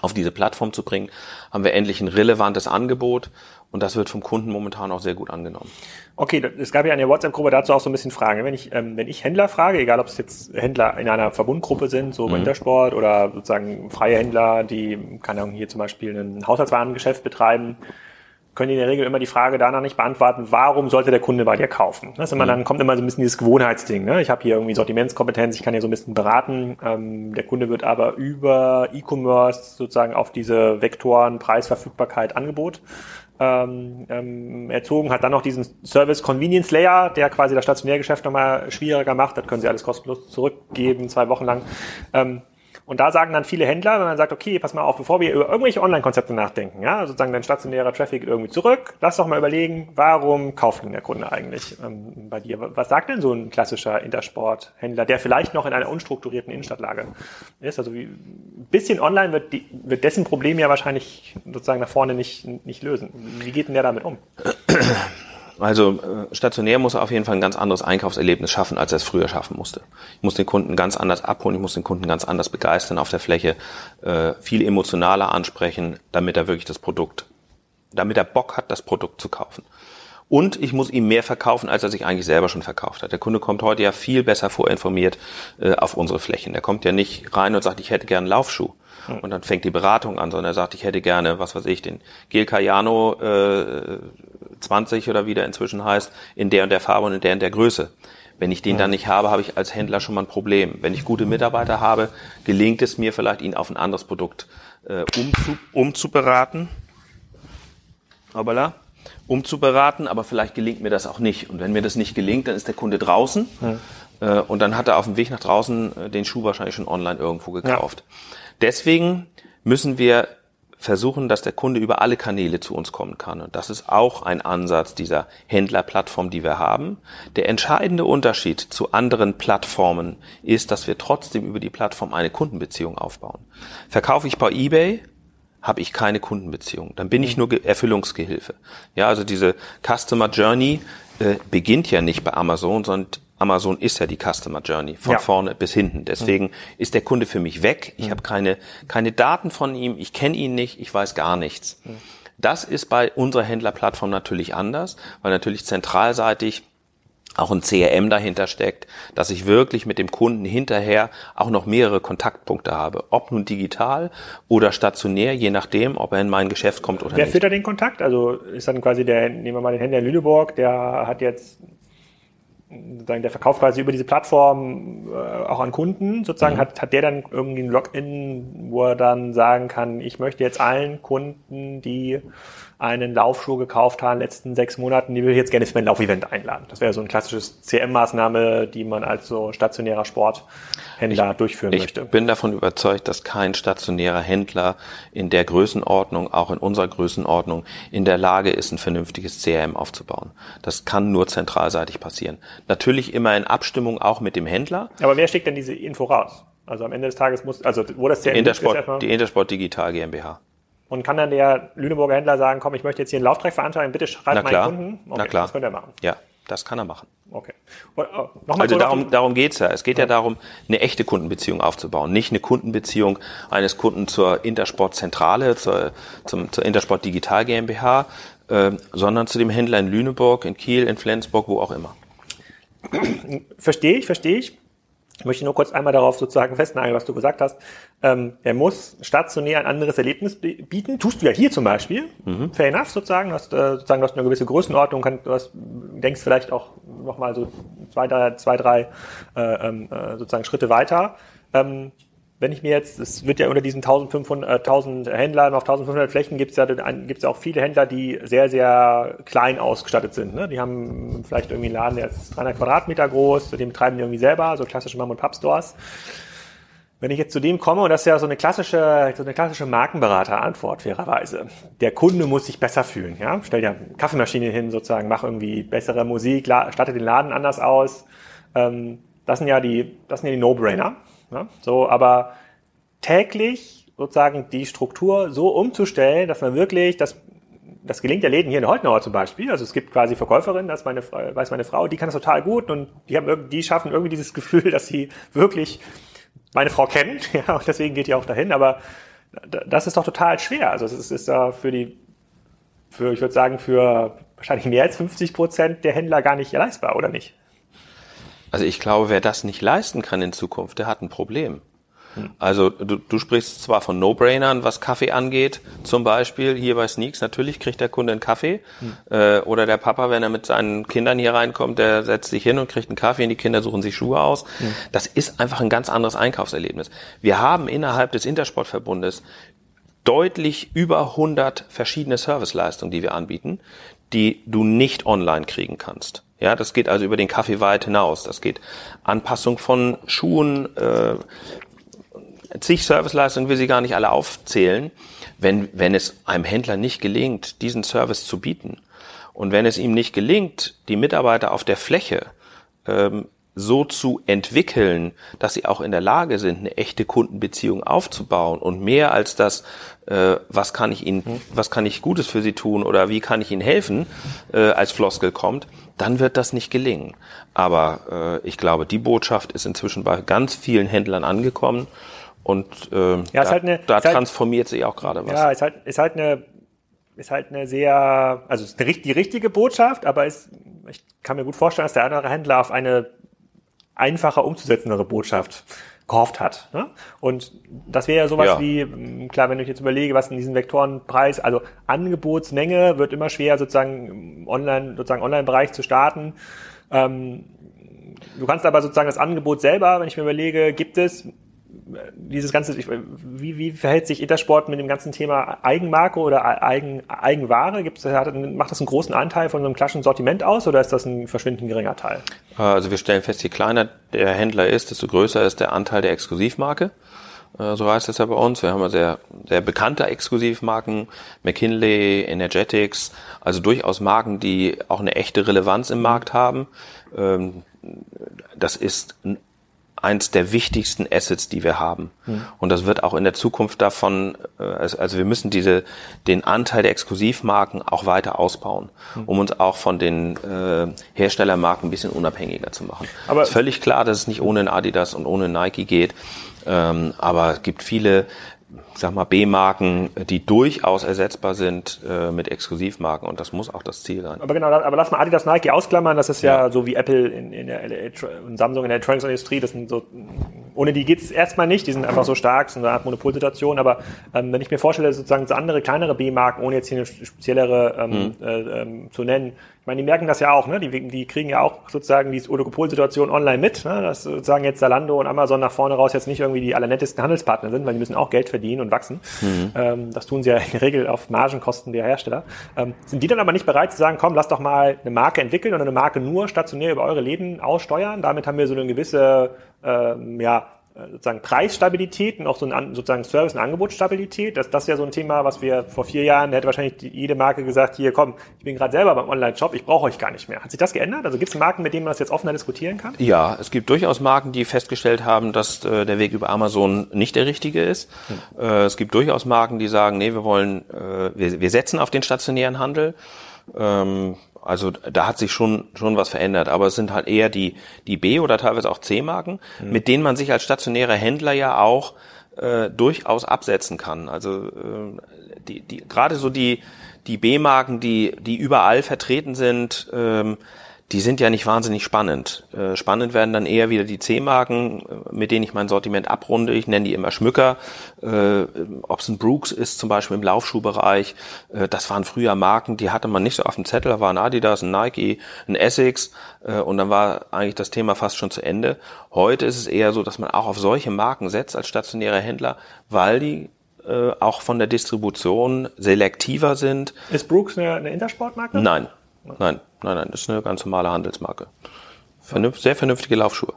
auf diese Plattform zu bringen, haben wir endlich ein relevantes Angebot und das wird vom Kunden momentan auch sehr gut angenommen. Okay, es gab ja in der WhatsApp-Gruppe dazu auch so ein bisschen Fragen. Wenn ich, ähm, wenn ich Händler frage, egal ob es jetzt Händler in einer Verbundgruppe sind, so mhm. Wintersport oder sozusagen freie Händler, die, keine Ahnung, hier zum Beispiel ein Haushaltswarengeschäft betreiben, können die in der Regel immer die Frage danach nicht beantworten, warum sollte der Kunde bei dir kaufen? Das ist immer, mhm. Dann kommt immer so ein bisschen dieses Gewohnheitsding. Ne? Ich habe hier irgendwie Sortimentskompetenz, ich kann hier so ein bisschen beraten. Ähm, der Kunde wird aber über E-Commerce sozusagen auf diese Vektoren Preis, Verfügbarkeit, Angebot ähm, ähm, erzogen, hat dann noch diesen Service Convenience Layer, der quasi das Stationärgeschäft nochmal schwieriger macht. Das können sie alles kostenlos zurückgeben, zwei Wochen lang. Ähm, und da sagen dann viele Händler, wenn man sagt, okay, pass mal auf, bevor wir über irgendwelche Online-Konzepte nachdenken, ja, sozusagen dein stationärer Traffic irgendwie zurück, lass doch mal überlegen, warum kauft denn der Kunde eigentlich ähm, bei dir? Was sagt denn so ein klassischer Intersport-Händler, der vielleicht noch in einer unstrukturierten Innenstadtlage ist? Also wie, ein bisschen online wird, die, wird dessen Problem ja wahrscheinlich sozusagen nach vorne nicht, nicht lösen. Wie geht denn der damit um? Also äh, stationär muss er auf jeden Fall ein ganz anderes Einkaufserlebnis schaffen, als er es früher schaffen musste. Ich muss den Kunden ganz anders abholen, ich muss den Kunden ganz anders begeistern auf der Fläche, äh, viel emotionaler ansprechen, damit er wirklich das Produkt, damit er Bock hat, das Produkt zu kaufen. Und ich muss ihm mehr verkaufen, als er sich eigentlich selber schon verkauft hat. Der Kunde kommt heute ja viel besser vorinformiert äh, auf unsere Flächen. Der kommt ja nicht rein und sagt, ich hätte gern einen Laufschuh. Und dann fängt die Beratung an, sondern er sagt, ich hätte gerne, was weiß ich, den Gel Cayano äh, 20 oder wie der inzwischen heißt, in der und der Farbe und in der und der Größe. Wenn ich den dann nicht habe, habe ich als Händler schon mal ein Problem. Wenn ich gute Mitarbeiter habe, gelingt es mir vielleicht, ihn auf ein anderes Produkt äh, umzu, umzuberaten. Hoppala umzuberaten, aber vielleicht gelingt mir das auch nicht. Und wenn mir das nicht gelingt, dann ist der Kunde draußen ja. Äh, und dann hat er auf dem Weg nach draußen äh, den Schuh wahrscheinlich schon online irgendwo gekauft. Ja. Deswegen müssen wir versuchen, dass der Kunde über alle Kanäle zu uns kommen kann. Und das ist auch ein Ansatz dieser Händlerplattform, die wir haben. Der entscheidende Unterschied zu anderen Plattformen ist, dass wir trotzdem über die Plattform eine Kundenbeziehung aufbauen. Verkaufe ich bei eBay, habe ich keine Kundenbeziehung. Dann bin ich nur Erfüllungsgehilfe. Ja, also diese Customer Journey äh, beginnt ja nicht bei Amazon, sondern Amazon ist ja die Customer Journey von ja. vorne bis hinten. Deswegen mhm. ist der Kunde für mich weg. Ich mhm. habe keine, keine Daten von ihm, ich kenne ihn nicht, ich weiß gar nichts. Mhm. Das ist bei unserer Händlerplattform natürlich anders, weil natürlich zentralseitig auch ein CRM dahinter steckt, dass ich wirklich mit dem Kunden hinterher auch noch mehrere Kontaktpunkte habe. Ob nun digital oder stationär, je nachdem, ob er in mein Geschäft kommt oder Wer nicht. Wer führt da den Kontakt? Also ist dann quasi der, nehmen wir mal den Händler in Lüneburg, der hat jetzt sozusagen der verkauft quasi über diese Plattform äh, auch an Kunden, sozusagen, mhm. hat, hat der dann irgendwie ein Login, wo er dann sagen kann, ich möchte jetzt allen Kunden, die einen Laufschuh gekauft haben in den letzten sechs Monaten, die will ich jetzt gerne für mein Laufevent einladen. Das wäre so ein klassisches CM-Maßnahme, die man als so stationärer Sporthändler ich, durchführen ich möchte. Ich bin davon überzeugt, dass kein stationärer Händler in der Größenordnung, auch in unserer Größenordnung, in der Lage ist, ein vernünftiges CRM aufzubauen. Das kann nur zentralseitig passieren. Natürlich immer in Abstimmung auch mit dem Händler. Aber wer schickt denn diese Info raus? Also am Ende des Tages muss, also wo das CRM Intersport, ist, die Intersport Digital GmbH. Und kann dann der Lüneburger Händler sagen, komm, ich möchte jetzt hier einen Lauftrag veranstalten, bitte schreib meinen Kunden. Okay, Na klar. Das könnte er machen. Ja, das kann er machen. Okay. Und, oh, also darum, darum geht's ja. Es geht ja. ja. darum, eine echte Kundenbeziehung aufzubauen. Nicht eine Kundenbeziehung eines Kunden zur Intersport-Zentrale, zur, zum, zur Intersport Digital GmbH, äh, sondern zu dem Händler in Lüneburg, in Kiel, in Flensburg, wo auch immer. Verstehe ich, verstehe ich. Ich möchte nur kurz einmal darauf sozusagen festnageln, was du gesagt hast. Ähm, er muss stationär ein anderes Erlebnis bieten. Tust du ja hier zum Beispiel. Mhm. Fair enough sozusagen. Du hast, äh, sozusagen, du hast eine gewisse Größenordnung. Kann, du hast, denkst vielleicht auch nochmal so zwei, drei, zwei, drei äh, ähm, äh, sozusagen Schritte weiter. Ähm, wenn ich mir jetzt, es wird ja unter diesen 1500, äh, 1000 Händlern auf 1500 Flächen gibt es ja, gibt's ja auch viele Händler, die sehr, sehr klein ausgestattet sind. Ne? Die haben vielleicht irgendwie einen Laden, der ist 300 Quadratmeter groß, den betreiben die irgendwie selber, so klassische Mom- und Pub-Stores. Wenn ich jetzt zu dem komme, und das ist ja so eine klassische, so eine klassische Markenberater-Antwort, fairerweise. Der Kunde muss sich besser fühlen, ja. Stell dir eine Kaffeemaschine hin, sozusagen, mach irgendwie bessere Musik, statte den Laden anders aus. Ähm, das sind ja die, das sind ja die No-Brainer. Ne? So, aber täglich sozusagen die Struktur so umzustellen, dass man wirklich, das, das gelingt der Läden hier in Holtenauer zum Beispiel. Also es gibt quasi Verkäuferinnen, das meine, weiß meine Frau, die kann das total gut und die haben die schaffen irgendwie dieses Gefühl, dass sie wirklich meine Frau kennen, ja, und deswegen geht die auch dahin, aber das ist doch total schwer. Also es ist ja für die, für, ich würde sagen, für wahrscheinlich mehr als 50 Prozent der Händler gar nicht leistbar, oder nicht? Also ich glaube, wer das nicht leisten kann in Zukunft, der hat ein Problem. Also du, du sprichst zwar von No-Brainern, was Kaffee angeht, zum Beispiel hier bei Sneaks, natürlich kriegt der Kunde einen Kaffee hm. äh, oder der Papa, wenn er mit seinen Kindern hier reinkommt, der setzt sich hin und kriegt einen Kaffee und die Kinder suchen sich Schuhe aus. Hm. Das ist einfach ein ganz anderes Einkaufserlebnis. Wir haben innerhalb des Intersportverbundes deutlich über 100 verschiedene Serviceleistungen, die wir anbieten, die du nicht online kriegen kannst. Ja, das geht also über den Kaffee weit hinaus. Das geht Anpassung von Schuhen, äh, zig Serviceleistungen will sie gar nicht alle aufzählen. Wenn, wenn es einem Händler nicht gelingt, diesen Service zu bieten und wenn es ihm nicht gelingt, die Mitarbeiter auf der Fläche ähm, so zu entwickeln, dass sie auch in der Lage sind, eine echte Kundenbeziehung aufzubauen und mehr als das, äh, was kann ich Ihnen, mhm. was kann ich Gutes für Sie tun oder wie kann ich Ihnen helfen, äh, als Floskel kommt, dann wird das nicht gelingen. Aber äh, ich glaube, die Botschaft ist inzwischen bei ganz vielen Händlern angekommen und äh, ja, da, halt eine, da halt transformiert halt, sich auch gerade was. Ja, ist halt, ist halt eine ist halt eine sehr, also ist eine, die richtige Botschaft, aber ist, ich kann mir gut vorstellen, dass der andere Händler auf eine einfacher umzusetzendere Botschaft gehofft hat. Ne? Und das wäre ja sowas ja. wie, hm, klar, wenn ich jetzt überlege, was in diesen Vektorenpreis, also Angebotsmenge wird immer schwer, sozusagen online, sozusagen Online-Bereich zu starten. Ähm, du kannst aber sozusagen das Angebot selber, wenn ich mir überlege, gibt es dieses ganze, wie, wie verhält sich Intersport mit dem ganzen Thema Eigenmarke oder Eigen, Eigenware? Gibt's, macht das einen großen Anteil von einem klassischen Sortiment aus oder ist das ein verschwindend geringer Teil? Also wir stellen fest, je kleiner der Händler ist, desto größer ist der Anteil der Exklusivmarke. Äh, so heißt es ja bei uns. Wir haben ja sehr, sehr bekannte Exklusivmarken, McKinley, Energetics, also durchaus Marken, die auch eine echte Relevanz im Markt haben. Ähm, das ist eins der wichtigsten Assets, die wir haben. Mhm. Und das wird auch in der Zukunft davon, äh, also wir müssen diese, den Anteil der Exklusivmarken auch weiter ausbauen, mhm. um uns auch von den äh, Herstellermarken ein bisschen unabhängiger zu machen. Aber es ist völlig klar, dass es nicht ohne Adidas und ohne Nike geht. Ähm, aber es gibt viele sag mal, B-Marken, die durchaus ersetzbar sind äh, mit Exklusivmarken. Und das muss auch das Ziel sein. Aber genau, aber lass mal Adidas Nike ausklammern, das ist ja, ja. so wie Apple in, in der und Samsung in der Elektronikindustrie, das sind so, ohne die geht's erstmal nicht, die sind einfach so stark, sind eine Art Monopolsituation, aber ähm, wenn ich mir vorstelle, sozusagen so andere, kleinere B-Marken, ohne jetzt hier eine speziellere ähm, hm. äh, ähm, zu nennen, ich meine, die merken das ja auch, ne? Die, die kriegen ja auch sozusagen die Oligopolsituation online mit, ne? dass sozusagen jetzt Zalando und Amazon nach vorne raus jetzt nicht irgendwie die allernettesten Handelspartner sind, weil die müssen auch Geld verdienen und wachsen. Mhm. Ähm, das tun sie ja in der Regel auf Margenkosten der Hersteller. Ähm, sind die dann aber nicht bereit zu sagen, komm, lass doch mal eine Marke entwickeln und eine Marke nur stationär über eure Läden aussteuern? Damit haben wir so eine gewisse ähm, ja, sozusagen Preisstabilität und auch so ein sozusagen Service- und Angebotsstabilität. Das, das ist ja so ein Thema, was wir vor vier Jahren, da hätte wahrscheinlich jede Marke gesagt, hier komm, ich bin gerade selber beim Online-Shop, ich brauche euch gar nicht mehr. Hat sich das geändert? Also gibt es Marken, mit denen man das jetzt offener diskutieren kann? Ja, es gibt durchaus Marken, die festgestellt haben, dass äh, der Weg über Amazon nicht der richtige ist. Hm. Äh, es gibt durchaus Marken, die sagen, nee, wir wollen, äh, wir, wir setzen auf den stationären Handel. Ähm, also da hat sich schon, schon was verändert. Aber es sind halt eher die, die B- oder teilweise auch C-Marken, mhm. mit denen man sich als stationärer Händler ja auch äh, durchaus absetzen kann. Also äh, die, die, gerade so die, die B-Marken, die, die überall vertreten sind, ähm, die sind ja nicht wahnsinnig spannend. Äh, spannend werden dann eher wieder die C-Marken, äh, mit denen ich mein Sortiment abrunde. Ich nenne die immer Schmücker. Äh, Ob es ein Brooks ist, zum Beispiel im Laufschuhbereich. Äh, das waren früher Marken, die hatte man nicht so auf dem Zettel. Da war ein Adidas, ein Nike, ein Essex. Äh, und dann war eigentlich das Thema fast schon zu Ende. Heute ist es eher so, dass man auch auf solche Marken setzt als stationärer Händler, weil die auch von der Distribution selektiver sind. Ist Brooks eine, eine Intersportmarke? Nein, nein. Nein, nein, das ist eine ganz normale Handelsmarke. Vernünft, sehr vernünftige Laufschuhe.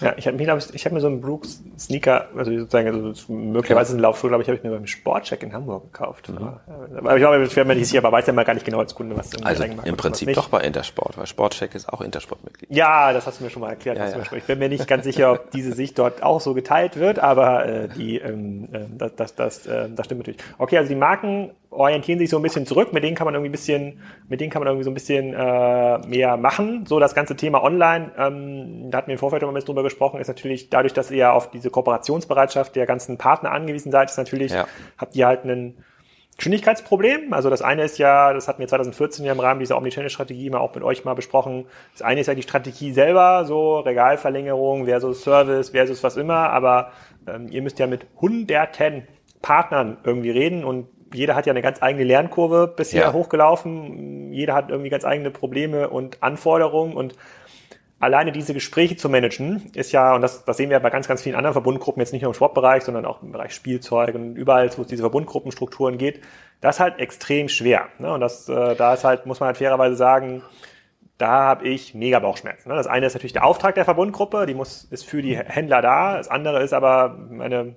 Ja, ich habe mir, ich hab mir so einen Brooks Sneaker, also sozusagen, also möglicherweise ein Laufschuh, glaube ich, habe ich mir beim Sportcheck in Hamburg gekauft. Mhm. Aber ich glaube, ich wäre mir nicht sicher, aber weiß ja mal gar nicht genau als Kunde, was Also im Prinzip doch bei Intersport, weil Sportcheck ist auch Intersportmitglied. Ja, das hast du mir schon mal erklärt. Ja, ja. Ich bin mir nicht ganz sicher, ob diese Sicht dort auch so geteilt wird, aber äh, die, ähm, äh, das, das, das, äh, das stimmt natürlich. Okay, also die Marken orientieren sich so ein bisschen zurück, mit denen kann man irgendwie ein bisschen, mit denen kann man irgendwie so ein bisschen äh, mehr machen. So das ganze Thema Online, ähm, da hatten wir im Vorfeld immer ein bisschen drüber gesprochen, ist natürlich dadurch, dass ihr auf diese Kooperationsbereitschaft der ganzen Partner angewiesen seid, ist natürlich, ja. habt ihr halt einen Geschwindigkeitsproblem. Also das eine ist ja, das hatten wir 2014 ja im Rahmen dieser Omnichannel-Strategie mal auch mit euch mal besprochen. Das eine ist ja die Strategie selber, so Regalverlängerung versus Service versus was immer, aber ähm, ihr müsst ja mit hunderten Partnern irgendwie reden und jeder hat ja eine ganz eigene Lernkurve bisher ja. hochgelaufen. Jeder hat irgendwie ganz eigene Probleme und Anforderungen und alleine diese Gespräche zu managen ist ja, und das, das sehen wir bei ganz, ganz vielen anderen Verbundgruppen, jetzt nicht nur im Sportbereich, sondern auch im Bereich Spielzeug und überall, wo es diese Verbundgruppenstrukturen geht, das ist halt extrem schwer. Ne? Und das, äh, da ist halt, muss man halt fairerweise sagen, da habe ich mega Bauchschmerzen. Ne? Das eine ist natürlich der Auftrag der Verbundgruppe, die muss, ist für die Händler da. Das andere ist aber, meine,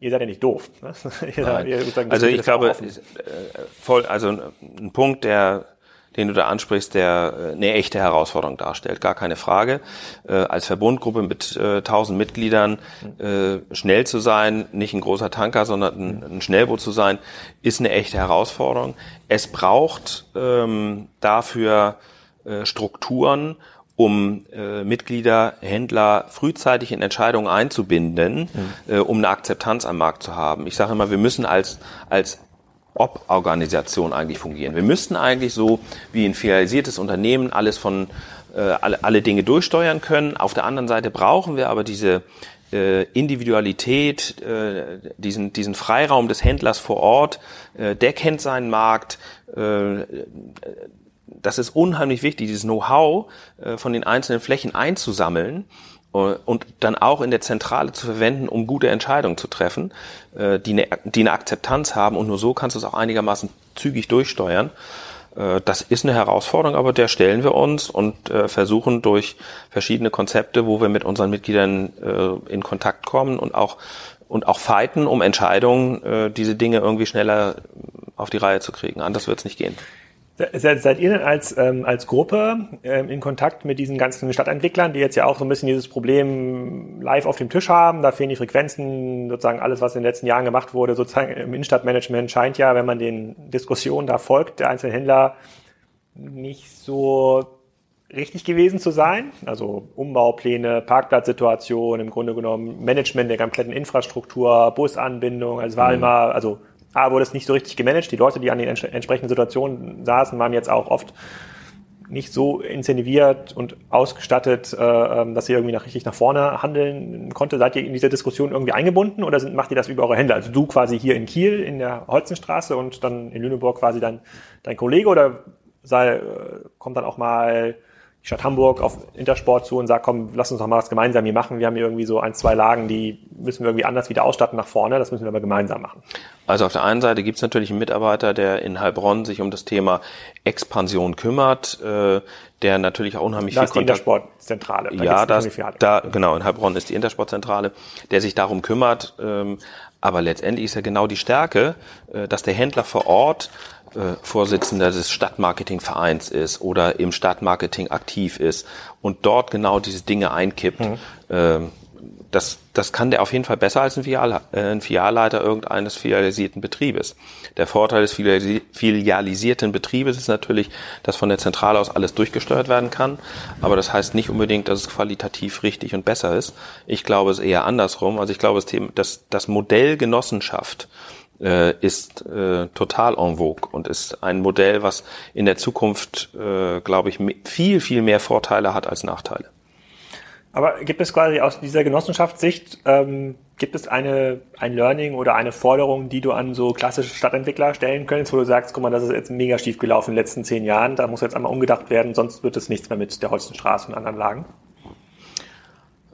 ihr seid ja nicht doof. Ne? also ich glaube, äh, voll, also ein Punkt, der den du da ansprichst, der äh, eine echte Herausforderung darstellt, gar keine Frage. Äh, als Verbundgruppe mit äh, 1000 Mitgliedern äh, schnell zu sein, nicht ein großer Tanker, sondern ein, ein Schnellboot zu sein, ist eine echte Herausforderung. Es braucht ähm, dafür äh, Strukturen um äh, Mitglieder, Händler frühzeitig in Entscheidungen einzubinden, mhm. äh, um eine Akzeptanz am Markt zu haben. Ich sage immer, wir müssen als, als Ob-Organisation eigentlich fungieren. Wir müssten eigentlich so wie ein filialisiertes Unternehmen alles von äh, alle, alle Dinge durchsteuern können. Auf der anderen Seite brauchen wir aber diese äh, Individualität, äh, diesen, diesen Freiraum des Händlers vor Ort, äh, der kennt seinen Markt, äh, das ist unheimlich wichtig, dieses Know-how äh, von den einzelnen Flächen einzusammeln äh, und dann auch in der Zentrale zu verwenden, um gute Entscheidungen zu treffen, äh, die eine, die eine Akzeptanz haben und nur so kannst du es auch einigermaßen zügig durchsteuern. Das ist eine Herausforderung, aber der stellen wir uns und versuchen durch verschiedene Konzepte, wo wir mit unseren Mitgliedern in Kontakt kommen und auch und auch fighten um Entscheidungen, diese Dinge irgendwie schneller auf die Reihe zu kriegen. Anders wird es nicht gehen. Seid, ihr denn als, ähm, als Gruppe ähm, in Kontakt mit diesen ganzen Stadtentwicklern, die jetzt ja auch so ein bisschen dieses Problem live auf dem Tisch haben? Da fehlen die Frequenzen, sozusagen alles, was in den letzten Jahren gemacht wurde, sozusagen im Innenstadtmanagement scheint ja, wenn man den Diskussionen da folgt, der einzelnen Händler nicht so richtig gewesen zu sein. Also Umbaupläne, Parkplatzsituation, im Grunde genommen Management der kompletten Infrastruktur, Busanbindung. Also es war mhm. immer, also A, wurde es nicht so richtig gemanagt. Die Leute, die an den entsprechenden Situationen saßen, waren jetzt auch oft nicht so incentiviert und ausgestattet, äh, ähm, dass ihr irgendwie nach, richtig nach vorne handeln konnte. Seid ihr in diese Diskussion irgendwie eingebunden oder sind, macht ihr das über eure Hände? Also du quasi hier in Kiel in der Holzenstraße und dann in Lüneburg quasi dann dein Kollege oder sei, äh, kommt dann auch mal Stadt Hamburg auf Intersport zu und sagt, komm, lass uns doch mal was gemeinsam hier machen. Wir haben hier irgendwie so ein, zwei Lagen, die müssen wir irgendwie anders wieder ausstatten nach vorne. Das müssen wir aber gemeinsam machen. Also auf der einen Seite gibt es natürlich einen Mitarbeiter, der in Heilbronn sich um das Thema Expansion kümmert, äh, der natürlich auch unheimlich da viel ist die Intersportzentrale. Da ja, das, da, genau, in Heilbronn ist die Intersportzentrale, der sich darum kümmert. Ähm, aber letztendlich ist ja genau die Stärke, äh, dass der Händler vor Ort äh, Vorsitzender des Stadtmarketingvereins ist oder im Stadtmarketing aktiv ist und dort genau diese Dinge einkippt. Mhm. Ähm, das, das kann der auf jeden Fall besser als ein, Filial, äh, ein Filialleiter irgendeines filialisierten Betriebes. Der Vorteil des filialisierten Betriebes ist natürlich, dass von der Zentrale aus alles durchgesteuert werden kann. Aber das heißt nicht unbedingt, dass es qualitativ richtig und besser ist. Ich glaube es eher andersrum. Also ich glaube, das, das Modell Genossenschaft ist äh, total en vogue und ist ein Modell, was in der Zukunft, äh, glaube ich, viel, viel mehr Vorteile hat als Nachteile. Aber gibt es quasi aus dieser Genossenschaftssicht, ähm, gibt es eine, ein Learning oder eine Forderung, die du an so klassische Stadtentwickler stellen könntest, wo du sagst, guck mal, das ist jetzt mega schief gelaufen in den letzten zehn Jahren, da muss jetzt einmal umgedacht werden, sonst wird es nichts mehr mit der Holstenstraße und anderen Lagen?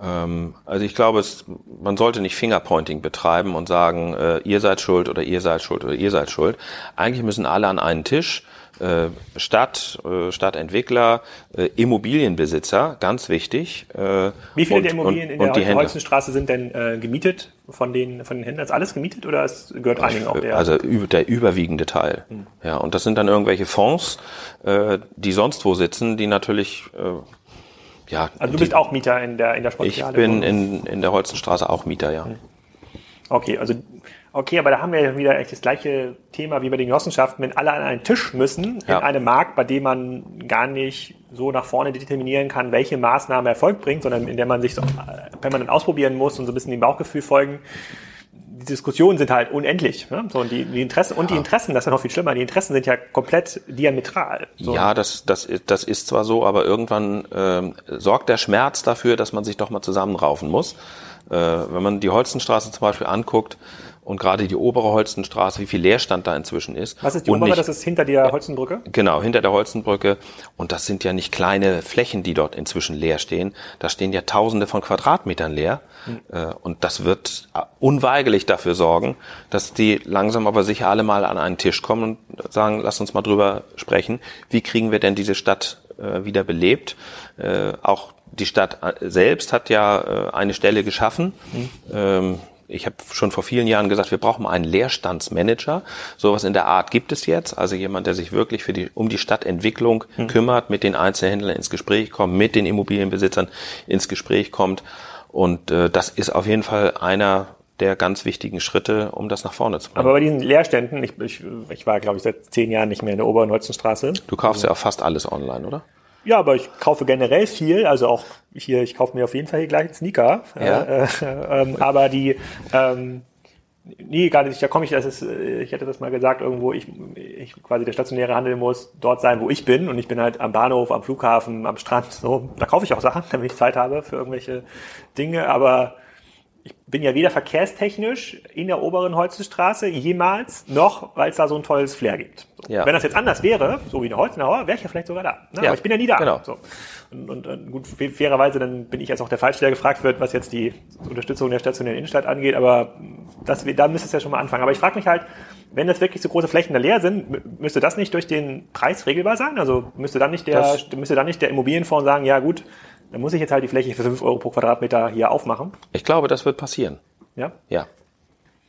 Ähm, also ich glaube, es, man sollte nicht Fingerpointing betreiben und sagen, äh, ihr seid schuld oder ihr seid schuld oder ihr seid schuld. Eigentlich müssen alle an einen Tisch. Äh, Stadt, äh, Stadtentwickler, äh, Immobilienbesitzer, ganz wichtig. Äh, Wie viele und, der Immobilien und, in der Holzenstraße sind denn äh, gemietet von den, von den Händlern? Ist alles gemietet oder ist, gehört einigen auch der? Also der überwiegende Teil. Hm. Ja, und das sind dann irgendwelche Fonds, die sonst wo sitzen, die natürlich ja. Also du bist die, auch Mieter in der, in der Sportfiliale? Ich bin in, in der Holzenstraße auch Mieter, ja. Hm. Okay, also Okay, aber da haben wir ja wieder echt das gleiche Thema wie bei den Genossenschaften, wenn alle an einen Tisch müssen, ja. in einem Markt, bei dem man gar nicht so nach vorne determinieren kann, welche Maßnahme Erfolg bringt, sondern in der man sich so permanent ausprobieren muss und so ein bisschen dem Bauchgefühl folgen. Die Diskussionen sind halt unendlich. Ne? So, und die, die Interessen, ja. und die Interessen, das ist ja noch viel schlimmer, die Interessen sind ja komplett diametral. So. Ja, das, das, das ist zwar so, aber irgendwann ähm, sorgt der Schmerz dafür, dass man sich doch mal zusammenraufen muss. Äh, wenn man die Holzenstraße zum Beispiel anguckt, und gerade die obere Holzenstraße, wie viel Leerstand da inzwischen ist. Was ist die obere? Nicht, das ist hinter der Holzenbrücke? Genau, hinter der Holzenbrücke. Und das sind ja nicht kleine Flächen, die dort inzwischen leer stehen. Da stehen ja Tausende von Quadratmetern leer. Hm. Und das wird unweigerlich dafür sorgen, dass die langsam aber sicher alle mal an einen Tisch kommen und sagen, lass uns mal drüber sprechen. Wie kriegen wir denn diese Stadt äh, wieder belebt? Auch die Stadt selbst hat ja eine Stelle geschaffen. Mhm ich habe schon vor vielen Jahren gesagt, wir brauchen einen Leerstandsmanager. Sowas in der Art gibt es jetzt. Also jemand, der sich wirklich für die, um die Stadtentwicklung mhm. kümmert, mit den Einzelhändlern ins Gespräch kommt, mit den Immobilienbesitzern ins Gespräch kommt. Und äh, das ist auf jeden Fall einer der ganz wichtigen Schritte, um das nach vorne zu bringen. Aber bei diesen Leerständen, ich, ich, ich war, glaube ich, seit zehn Jahren nicht mehr in der Oberen Holzenstraße. Du kaufst ja auch fast alles online, oder? Ja, aber ich kaufe generell viel, also auch hier, ich kaufe mir auf jeden Fall hier gleich einen Sneaker. Ja. Äh, äh, ähm, aber die, ähm, nee, gar nicht, da komme ich, das ist, äh, ich hätte das mal gesagt, irgendwo, ich, ich quasi der stationäre Handel muss dort sein, wo ich bin und ich bin halt am Bahnhof, am Flughafen, am Strand, so, da kaufe ich auch Sachen, damit ich Zeit habe für irgendwelche Dinge, aber ich bin ja weder verkehrstechnisch in der oberen Holzenstraße jemals, noch weil es da so ein tolles Flair gibt. So. Ja. Wenn das jetzt anders wäre, so wie eine Holzenauer, wäre ich ja vielleicht sogar da. Ne? Ja. Aber ich bin ja nie da. Genau. So. Und, und, und gut, fairerweise, dann bin ich jetzt auch der Falsche, der gefragt wird, was jetzt die Unterstützung der stationären Innenstadt angeht, aber das, da müsste es ja schon mal anfangen. Aber ich frage mich halt, wenn jetzt wirklich so große Flächen da leer sind, müsste das nicht durch den Preis regelbar sein? Also müsste dann nicht der, das, müsste dann nicht der Immobilienfonds sagen, ja gut, dann muss ich jetzt halt die Fläche für 5 Euro pro Quadratmeter hier aufmachen. Ich glaube, das wird passieren. Ja? Ja.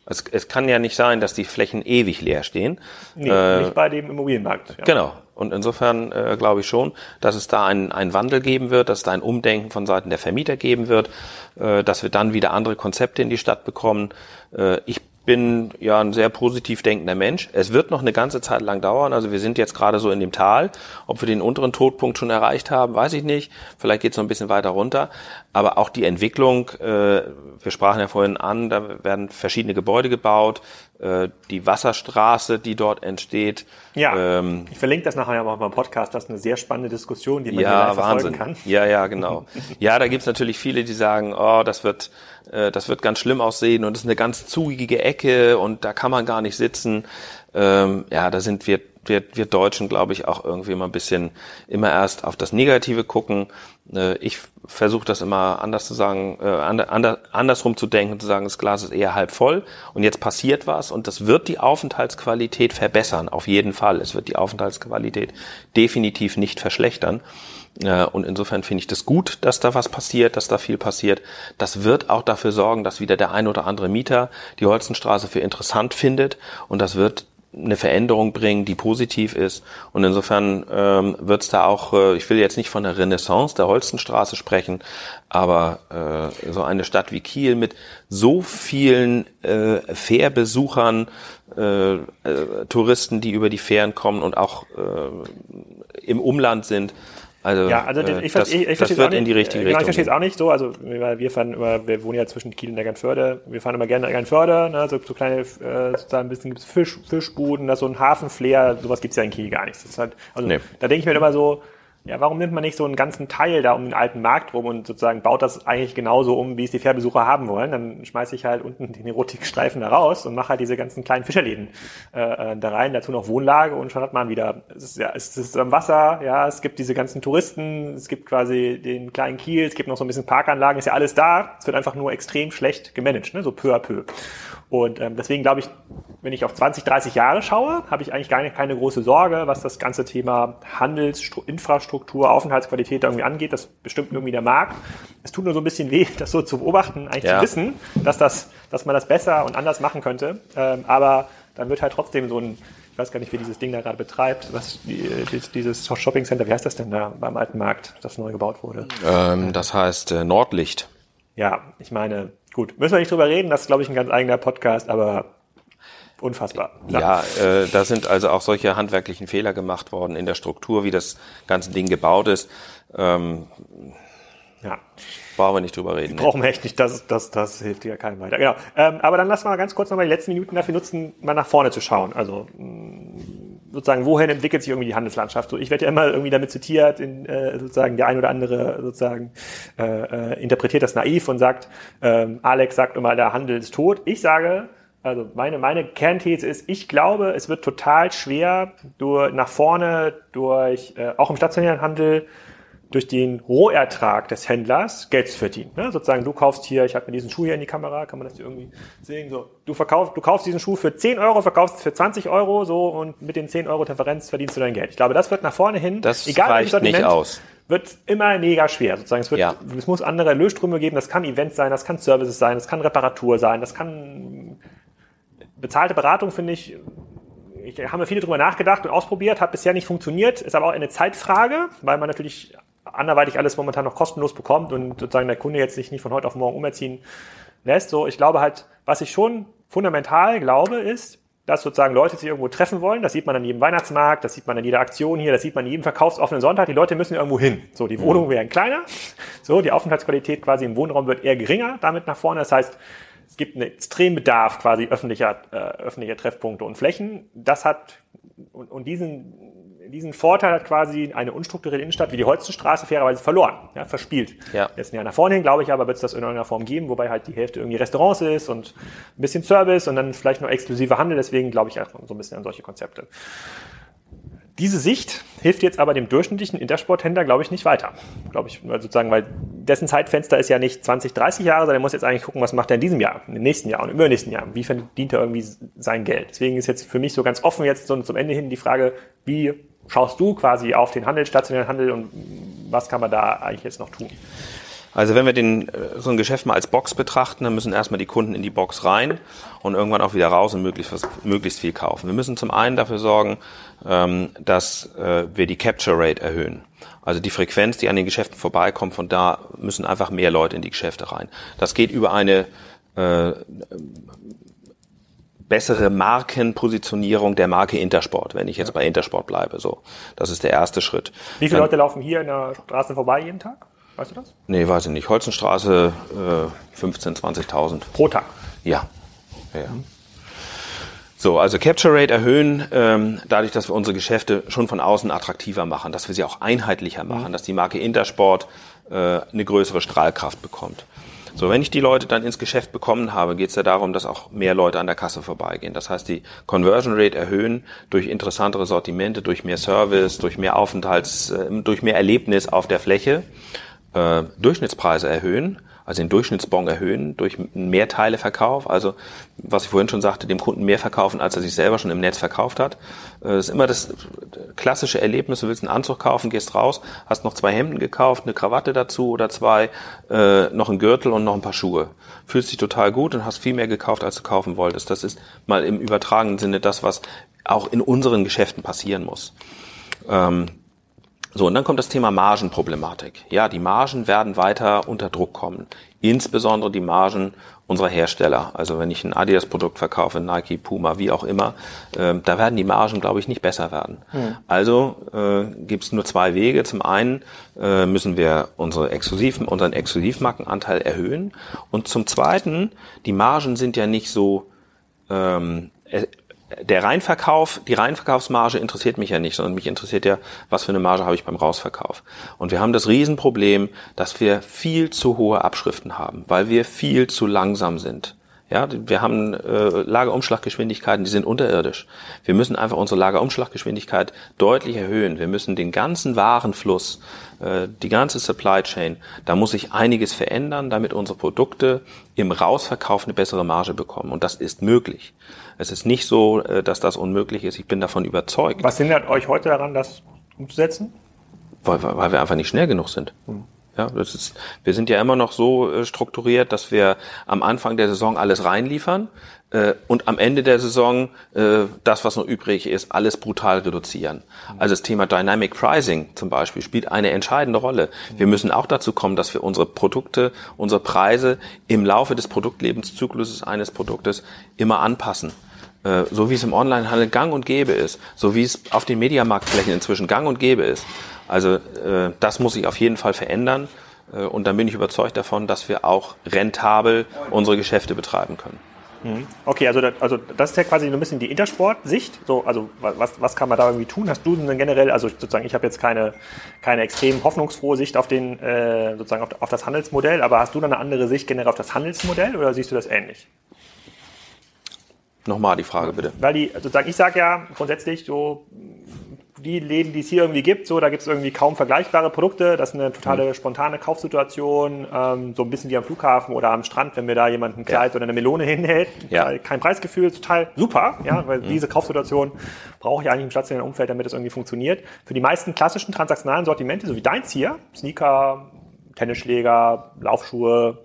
Es, es kann ja nicht sein, dass die Flächen ewig leer stehen. Nee, äh, nicht bei dem Immobilienmarkt. Ja. Genau. Und insofern äh, glaube ich schon, dass es da einen, einen Wandel geben wird, dass es da ein Umdenken von Seiten der Vermieter geben wird, äh, dass wir dann wieder andere Konzepte in die Stadt bekommen. Äh, ich bin ja ein sehr positiv denkender Mensch. Es wird noch eine ganze Zeit lang dauern. Also wir sind jetzt gerade so in dem Tal. Ob wir den unteren Todpunkt schon erreicht haben, weiß ich nicht. Vielleicht geht es noch ein bisschen weiter runter. Aber auch die Entwicklung, äh, wir sprachen ja vorhin an, da werden verschiedene Gebäude gebaut. Äh, die Wasserstraße, die dort entsteht. Ja, ähm, ich verlinke das nachher ja mal beim Podcast. Das ist eine sehr spannende Diskussion, die man ja, hier Wahnsinn. kann. Ja, ja, genau. ja, da gibt's natürlich viele, die sagen, oh, das wird äh, das wird ganz schlimm aussehen und es ist eine ganz zugige Ecke und da kann man gar nicht sitzen. Ähm, ja, da sind wir, wir, wir Deutschen, glaube ich, auch irgendwie mal ein bisschen immer erst auf das Negative gucken. Äh, ich versuche das immer anders zu sagen, äh, ander, andersrum zu denken, zu sagen, das Glas ist eher halb voll und jetzt passiert was und das wird die Aufenthaltsqualität verbessern, auf jeden Fall. Es wird die Aufenthaltsqualität definitiv nicht verschlechtern. Und insofern finde ich das gut, dass da was passiert, dass da viel passiert. Das wird auch dafür sorgen, dass wieder der ein oder andere Mieter die Holzenstraße für interessant findet. Und das wird eine Veränderung bringen, die positiv ist. Und insofern ähm, wird es da auch, äh, ich will jetzt nicht von der Renaissance der Holzenstraße sprechen, aber äh, so eine Stadt wie Kiel mit so vielen äh, Fährbesuchern, äh, äh, Touristen, die über die Fähren kommen und auch äh, im Umland sind, also, ja, also äh, ich, das, ich, ich das wird in die richtige genau, Richtung. Ich verstehe es auch nicht so. Also wir fahren immer, wir wohnen ja zwischen Kiel und Eckernförde. Wir fahren immer gerne nach Eckernförde, ne, so, so kleine, äh, sozusagen ein bisschen gibt's Fisch, Fischbuden, da so ein Hafenflair, sowas gibt's ja in Kiel gar nicht. Das ist halt, also nee. da denke ich mir immer so, ja, warum nimmt man nicht so einen ganzen Teil da um den alten Markt rum und sozusagen baut das eigentlich genauso um, wie es die Fährbesucher haben wollen? Dann schmeiße ich halt unten den Erotikstreifen da raus und mache halt diese ganzen kleinen Fischerläden äh, äh, da rein, dazu noch Wohnlage und schon hat man wieder, es ist, ja, es ist am Wasser, ja, es gibt diese ganzen Touristen, es gibt quasi den kleinen Kiel, es gibt noch so ein bisschen Parkanlagen, ist ja alles da, es wird einfach nur extrem schlecht gemanagt, ne, so peu à peu. Und ähm, deswegen glaube ich, wenn ich auf 20, 30 Jahre schaue, habe ich eigentlich gar nicht, keine große Sorge, was das ganze Thema Handelsinfrastruktur, Aufenthaltsqualität irgendwie angeht. Das bestimmt irgendwie der Markt. Es tut nur so ein bisschen weh, das so zu beobachten, eigentlich ja. zu wissen, dass, das, dass man das besser und anders machen könnte. Ähm, aber dann wird halt trotzdem so ein, ich weiß gar nicht, wie dieses Ding da gerade betreibt, was die, dieses Shopping Center, wie heißt das denn da beim alten Markt, das neu gebaut wurde? Ähm, das heißt äh, Nordlicht. Ja, ich meine, gut, müssen wir nicht drüber reden, das ist, glaube ich, ein ganz eigener Podcast, aber unfassbar. Ja, äh, da sind also auch solche handwerklichen Fehler gemacht worden in der Struktur, wie das ganze Ding gebaut ist. Ähm, ja. Brauchen wir nicht drüber reden. Brauchen wir echt nicht, das, das, das hilft ja keinem weiter. Genau. Ähm, aber dann lassen wir mal ganz kurz nochmal die letzten Minuten dafür nutzen, mal nach vorne zu schauen. Also mm, sozusagen, wohin entwickelt sich irgendwie die Handelslandschaft? So, ich werde ja immer irgendwie damit zitiert, in, äh, sozusagen der ein oder andere sozusagen äh, äh, interpretiert das naiv und sagt, ähm, Alex sagt immer, der Handel ist tot. Ich sage, also meine, meine Kernthese ist, ich glaube, es wird total schwer, durch, nach vorne durch, äh, auch im stationären Handel, durch den Rohertrag des Händlers Geld zu verdienen. Ne? Sozusagen, du kaufst hier, ich habe mir diesen Schuh hier in die Kamera, kann man das hier irgendwie sehen, so, du verkaufst, du kaufst diesen Schuh für 10 Euro, verkaufst es für 20 Euro, so, und mit den 10 Euro Differenz verdienst du dein Geld. Ich glaube, das wird nach vorne hin, das egal reicht nicht aus. wird immer mega schwer. Sozusagen, es wird, ja. es muss andere Lösströme geben, das kann Events sein, das kann Services sein, das kann Reparatur sein, das kann bezahlte Beratung, finde ich, ich habe mir viele drüber nachgedacht und ausprobiert, hat bisher nicht funktioniert, ist aber auch eine Zeitfrage, weil man natürlich anderweitig alles momentan noch kostenlos bekommt und sozusagen der Kunde jetzt sich nicht von heute auf morgen umerziehen lässt. So, ich glaube halt, was ich schon fundamental glaube, ist, dass sozusagen Leute sich irgendwo treffen wollen. Das sieht man an jedem Weihnachtsmarkt, das sieht man an jeder Aktion hier, das sieht man an jedem verkaufsoffenen Sonntag. Die Leute müssen irgendwo hin. So, die Wohnungen werden kleiner. So, die Aufenthaltsqualität quasi im Wohnraum wird eher geringer damit nach vorne. Das heißt, es gibt einen extremen Bedarf quasi öffentlicher, äh, öffentlicher Treffpunkte und Flächen. Das hat, und, und diesen, diesen Vorteil hat quasi eine unstrukturierte Innenstadt wie die Holzenstraße fairerweise verloren, ja, verspielt. Ja. Jetzt Jahr nach vorne hin, glaube ich, aber wird es das in irgendeiner Form geben, wobei halt die Hälfte irgendwie Restaurants ist und ein bisschen Service und dann vielleicht noch exklusiver Handel. Deswegen glaube ich auch so ein bisschen an solche Konzepte. Diese Sicht hilft jetzt aber dem durchschnittlichen Intersporthändler, glaube ich, nicht weiter. Glaube ich, sozusagen, weil dessen Zeitfenster ist ja nicht 20, 30 Jahre, sondern er muss jetzt eigentlich gucken, was macht er in diesem Jahr, im nächsten Jahr und im übernächsten Jahr. Wie verdient er irgendwie sein Geld? Deswegen ist jetzt für mich so ganz offen jetzt so zum Ende hin die Frage, wie schaust du quasi auf den Handel, stationären Handel und was kann man da eigentlich jetzt noch tun? Also wenn wir den, äh, so ein Geschäft mal als Box betrachten, dann müssen erstmal die Kunden in die Box rein und irgendwann auch wieder raus und möglichst, möglichst viel kaufen. Wir müssen zum einen dafür sorgen, ähm, dass äh, wir die Capture Rate erhöhen. Also die Frequenz, die an den Geschäften vorbeikommt, von da müssen einfach mehr Leute in die Geschäfte rein. Das geht über eine äh, bessere Markenpositionierung der Marke Intersport, wenn ich jetzt bei Intersport bleibe. So, das ist der erste Schritt. Wie viele Dann, Leute laufen hier in der Straße vorbei jeden Tag? Weißt du das? Nee, weiß ich nicht. Holzenstraße äh, 15.000, 20.000. Pro Tag? Ja. ja. Mhm. So, also Capture Rate erhöhen, ähm, dadurch, dass wir unsere Geschäfte schon von außen attraktiver machen, dass wir sie auch einheitlicher machen, mhm. dass die Marke Intersport äh, eine größere Strahlkraft bekommt. So, wenn ich die Leute dann ins Geschäft bekommen habe, geht es ja darum, dass auch mehr Leute an der Kasse vorbeigehen. Das heißt, die Conversion Rate erhöhen durch interessantere Sortimente, durch mehr Service, durch mehr Aufenthalts, äh, durch mehr Erlebnis auf der Fläche, äh, Durchschnittspreise erhöhen also den Durchschnittsbon erhöhen durch Mehrteileverkauf, also was ich vorhin schon sagte, dem Kunden mehr verkaufen, als er sich selber schon im Netz verkauft hat. Das äh, ist immer das klassische Erlebnis, du willst einen Anzug kaufen, gehst raus, hast noch zwei Hemden gekauft, eine Krawatte dazu oder zwei, äh, noch einen Gürtel und noch ein paar Schuhe. Fühlst dich total gut und hast viel mehr gekauft, als du kaufen wolltest. Das ist mal im übertragenen Sinne das, was auch in unseren Geschäften passieren muss. Ähm, so, und dann kommt das Thema Margenproblematik. Ja, die Margen werden weiter unter Druck kommen. Insbesondere die Margen unserer Hersteller. Also wenn ich ein Adidas-Produkt verkaufe, Nike, Puma, wie auch immer, äh, da werden die Margen, glaube ich, nicht besser werden. Mhm. Also äh, gibt es nur zwei Wege. Zum einen äh, müssen wir unsere Exklusiven, unseren Exklusivmarkenanteil erhöhen. Und zum zweiten, die Margen sind ja nicht so ähm, der Reinverkauf, die Reinverkaufsmarge interessiert mich ja nicht, sondern mich interessiert ja, was für eine Marge habe ich beim Rausverkauf. Und wir haben das Riesenproblem, dass wir viel zu hohe Abschriften haben, weil wir viel zu langsam sind. Ja, wir haben äh, Lagerumschlaggeschwindigkeiten, die sind unterirdisch. Wir müssen einfach unsere Lagerumschlaggeschwindigkeit deutlich erhöhen. Wir müssen den ganzen Warenfluss, äh, die ganze Supply Chain, da muss sich einiges verändern, damit unsere Produkte im Rausverkauf eine bessere Marge bekommen. Und das ist möglich. Es ist nicht so, äh, dass das unmöglich ist. Ich bin davon überzeugt. Was hindert euch heute daran, das umzusetzen? Weil, weil wir einfach nicht schnell genug sind. Hm. Ja, das ist, wir sind ja immer noch so äh, strukturiert, dass wir am Anfang der Saison alles reinliefern und am Ende der Saison äh, das, was noch übrig ist, alles brutal reduzieren. Hm. Also das Thema Dynamic Pricing zum Beispiel spielt eine entscheidende Rolle. Wir müssen auch dazu kommen, dass wir unsere Produkte, unsere Preise im Laufe des Produktlebenszykluses eines Produktes immer anpassen. Äh, so wie es im Onlinehandel gang und gäbe ist, so wie es auf den Mediamarktflächen inzwischen gang und gäbe ist. Also äh, das muss sich auf jeden Fall verändern äh, und dann bin ich überzeugt davon, dass wir auch rentabel unsere Geschäfte betreiben können. Mhm. Okay, also das, also das ist ja quasi ein bisschen die Intersport-Sicht. So, also was, was kann man da irgendwie tun? Hast du denn generell, also sozusagen, ich habe jetzt keine, keine extrem hoffnungsfrohe Sicht auf den, äh, sozusagen auf, auf das Handelsmodell, aber hast du dann eine andere Sicht generell auf das Handelsmodell oder siehst du das ähnlich? Nochmal die Frage bitte. Weil die, sozusagen, ich sage ja grundsätzlich so, die Läden, die es hier irgendwie gibt, so, da gibt es irgendwie kaum vergleichbare Produkte. Das ist eine totale mhm. spontane Kaufsituation, ähm, so ein bisschen wie am Flughafen oder am Strand, wenn mir da jemand ein Kleid ja. oder eine Melone hinhält. Ja. Kein Preisgefühl, total super, ja, weil mhm. diese Kaufsituation brauche ich eigentlich im stationären Umfeld, damit es irgendwie funktioniert. Für die meisten klassischen transaktionalen Sortimente, so wie deins hier, Sneaker, Tennisschläger, Laufschuhe,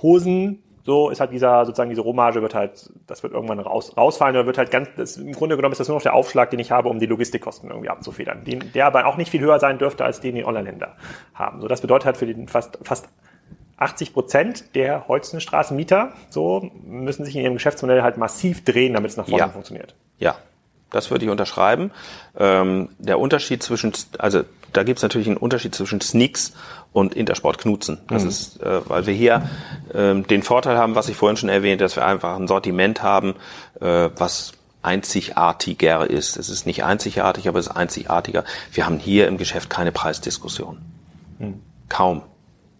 Hosen, so ist halt dieser, sozusagen diese Rohmarge wird halt, das wird irgendwann raus, rausfallen oder wird halt ganz, das, im Grunde genommen ist das nur noch der Aufschlag, den ich habe, um die Logistikkosten irgendwie abzufedern. Den, der aber auch nicht viel höher sein dürfte, als den die Online-Händler haben. So, das bedeutet halt für den fast, fast 80 Prozent der Holzenstraßenmieter, so, müssen sich in ihrem Geschäftsmodell halt massiv drehen, damit es nach vorne ja. funktioniert. Ja, das würde ich unterschreiben. Ähm, der Unterschied zwischen, also da gibt es natürlich einen Unterschied zwischen Sneaks und Intersport Knutzen. Das mhm. ist, äh, weil wir hier äh, den Vorteil haben, was ich vorhin schon erwähnt, dass wir einfach ein Sortiment haben, äh, was einzigartiger ist. Es ist nicht einzigartig, aber es ist einzigartiger. Wir haben hier im Geschäft keine Preisdiskussion. Mhm. Kaum.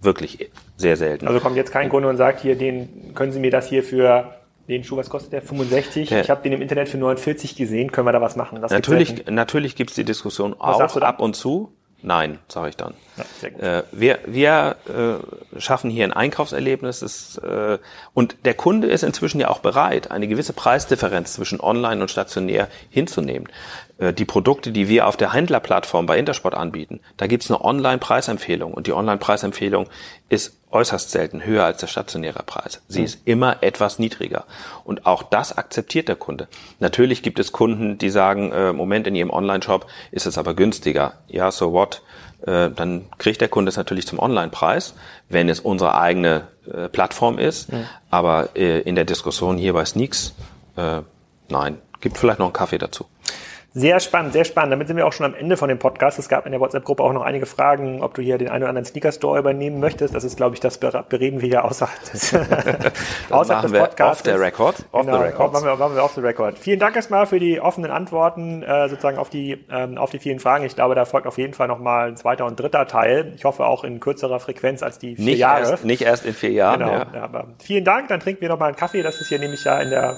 Wirklich sehr selten. Also kommt jetzt kein Kunde und sagt hier, den können Sie mir das hier für den Schuh, was kostet der? 65? Der, ich habe den im Internet für 49 gesehen. Können wir da was machen? Das natürlich, natürlich gibt's die Diskussion was auch ab und zu. Nein, sage ich dann. Ja, äh, wir wir äh, schaffen hier ein Einkaufserlebnis ist, äh, und der Kunde ist inzwischen ja auch bereit, eine gewisse Preisdifferenz zwischen online und stationär hinzunehmen. Äh, die Produkte, die wir auf der Händlerplattform bei Intersport anbieten, da gibt's eine Online-Preisempfehlung und die Online-Preisempfehlung ist äußerst selten höher als der stationäre Preis. Sie mhm. ist immer etwas niedriger. Und auch das akzeptiert der Kunde. Natürlich gibt es Kunden, die sagen, äh, Moment, in ihrem Online-Shop ist es aber günstiger. Ja, so what? Äh, dann kriegt der Kunde es natürlich zum Online-Preis, wenn es unsere eigene äh, Plattform ist. Mhm. Aber äh, in der Diskussion hier bei Sneaks, äh, nein, gibt vielleicht noch einen Kaffee dazu. Sehr spannend, sehr spannend. Damit sind wir auch schon am Ende von dem Podcast. Es gab in der WhatsApp-Gruppe auch noch einige Fragen, ob du hier den einen oder anderen Sneaker-Store übernehmen möchtest. Das ist, glaube ich, das bereden wir hier außerhalb des, außerhalb des Podcasts. Off the record. Off genau, the record. Machen wir, machen wir off the record. Vielen Dank erstmal für die offenen Antworten, äh, sozusagen auf die, ähm, auf die vielen Fragen. Ich glaube, da folgt auf jeden Fall nochmal ein zweiter und dritter Teil. Ich hoffe auch in kürzerer Frequenz als die vier nicht Jahre. Erst, nicht erst in vier Jahren. Genau. Ja. Ja, aber vielen Dank. Dann trinken wir nochmal einen Kaffee. Das ist hier nämlich ja in der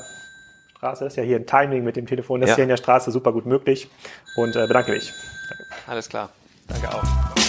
Straße. Das ist ja hier ein Timing mit dem Telefon. Das ja. ist hier in der Straße super gut möglich. Und äh, bedanke mich. Danke. Alles klar. Danke auch.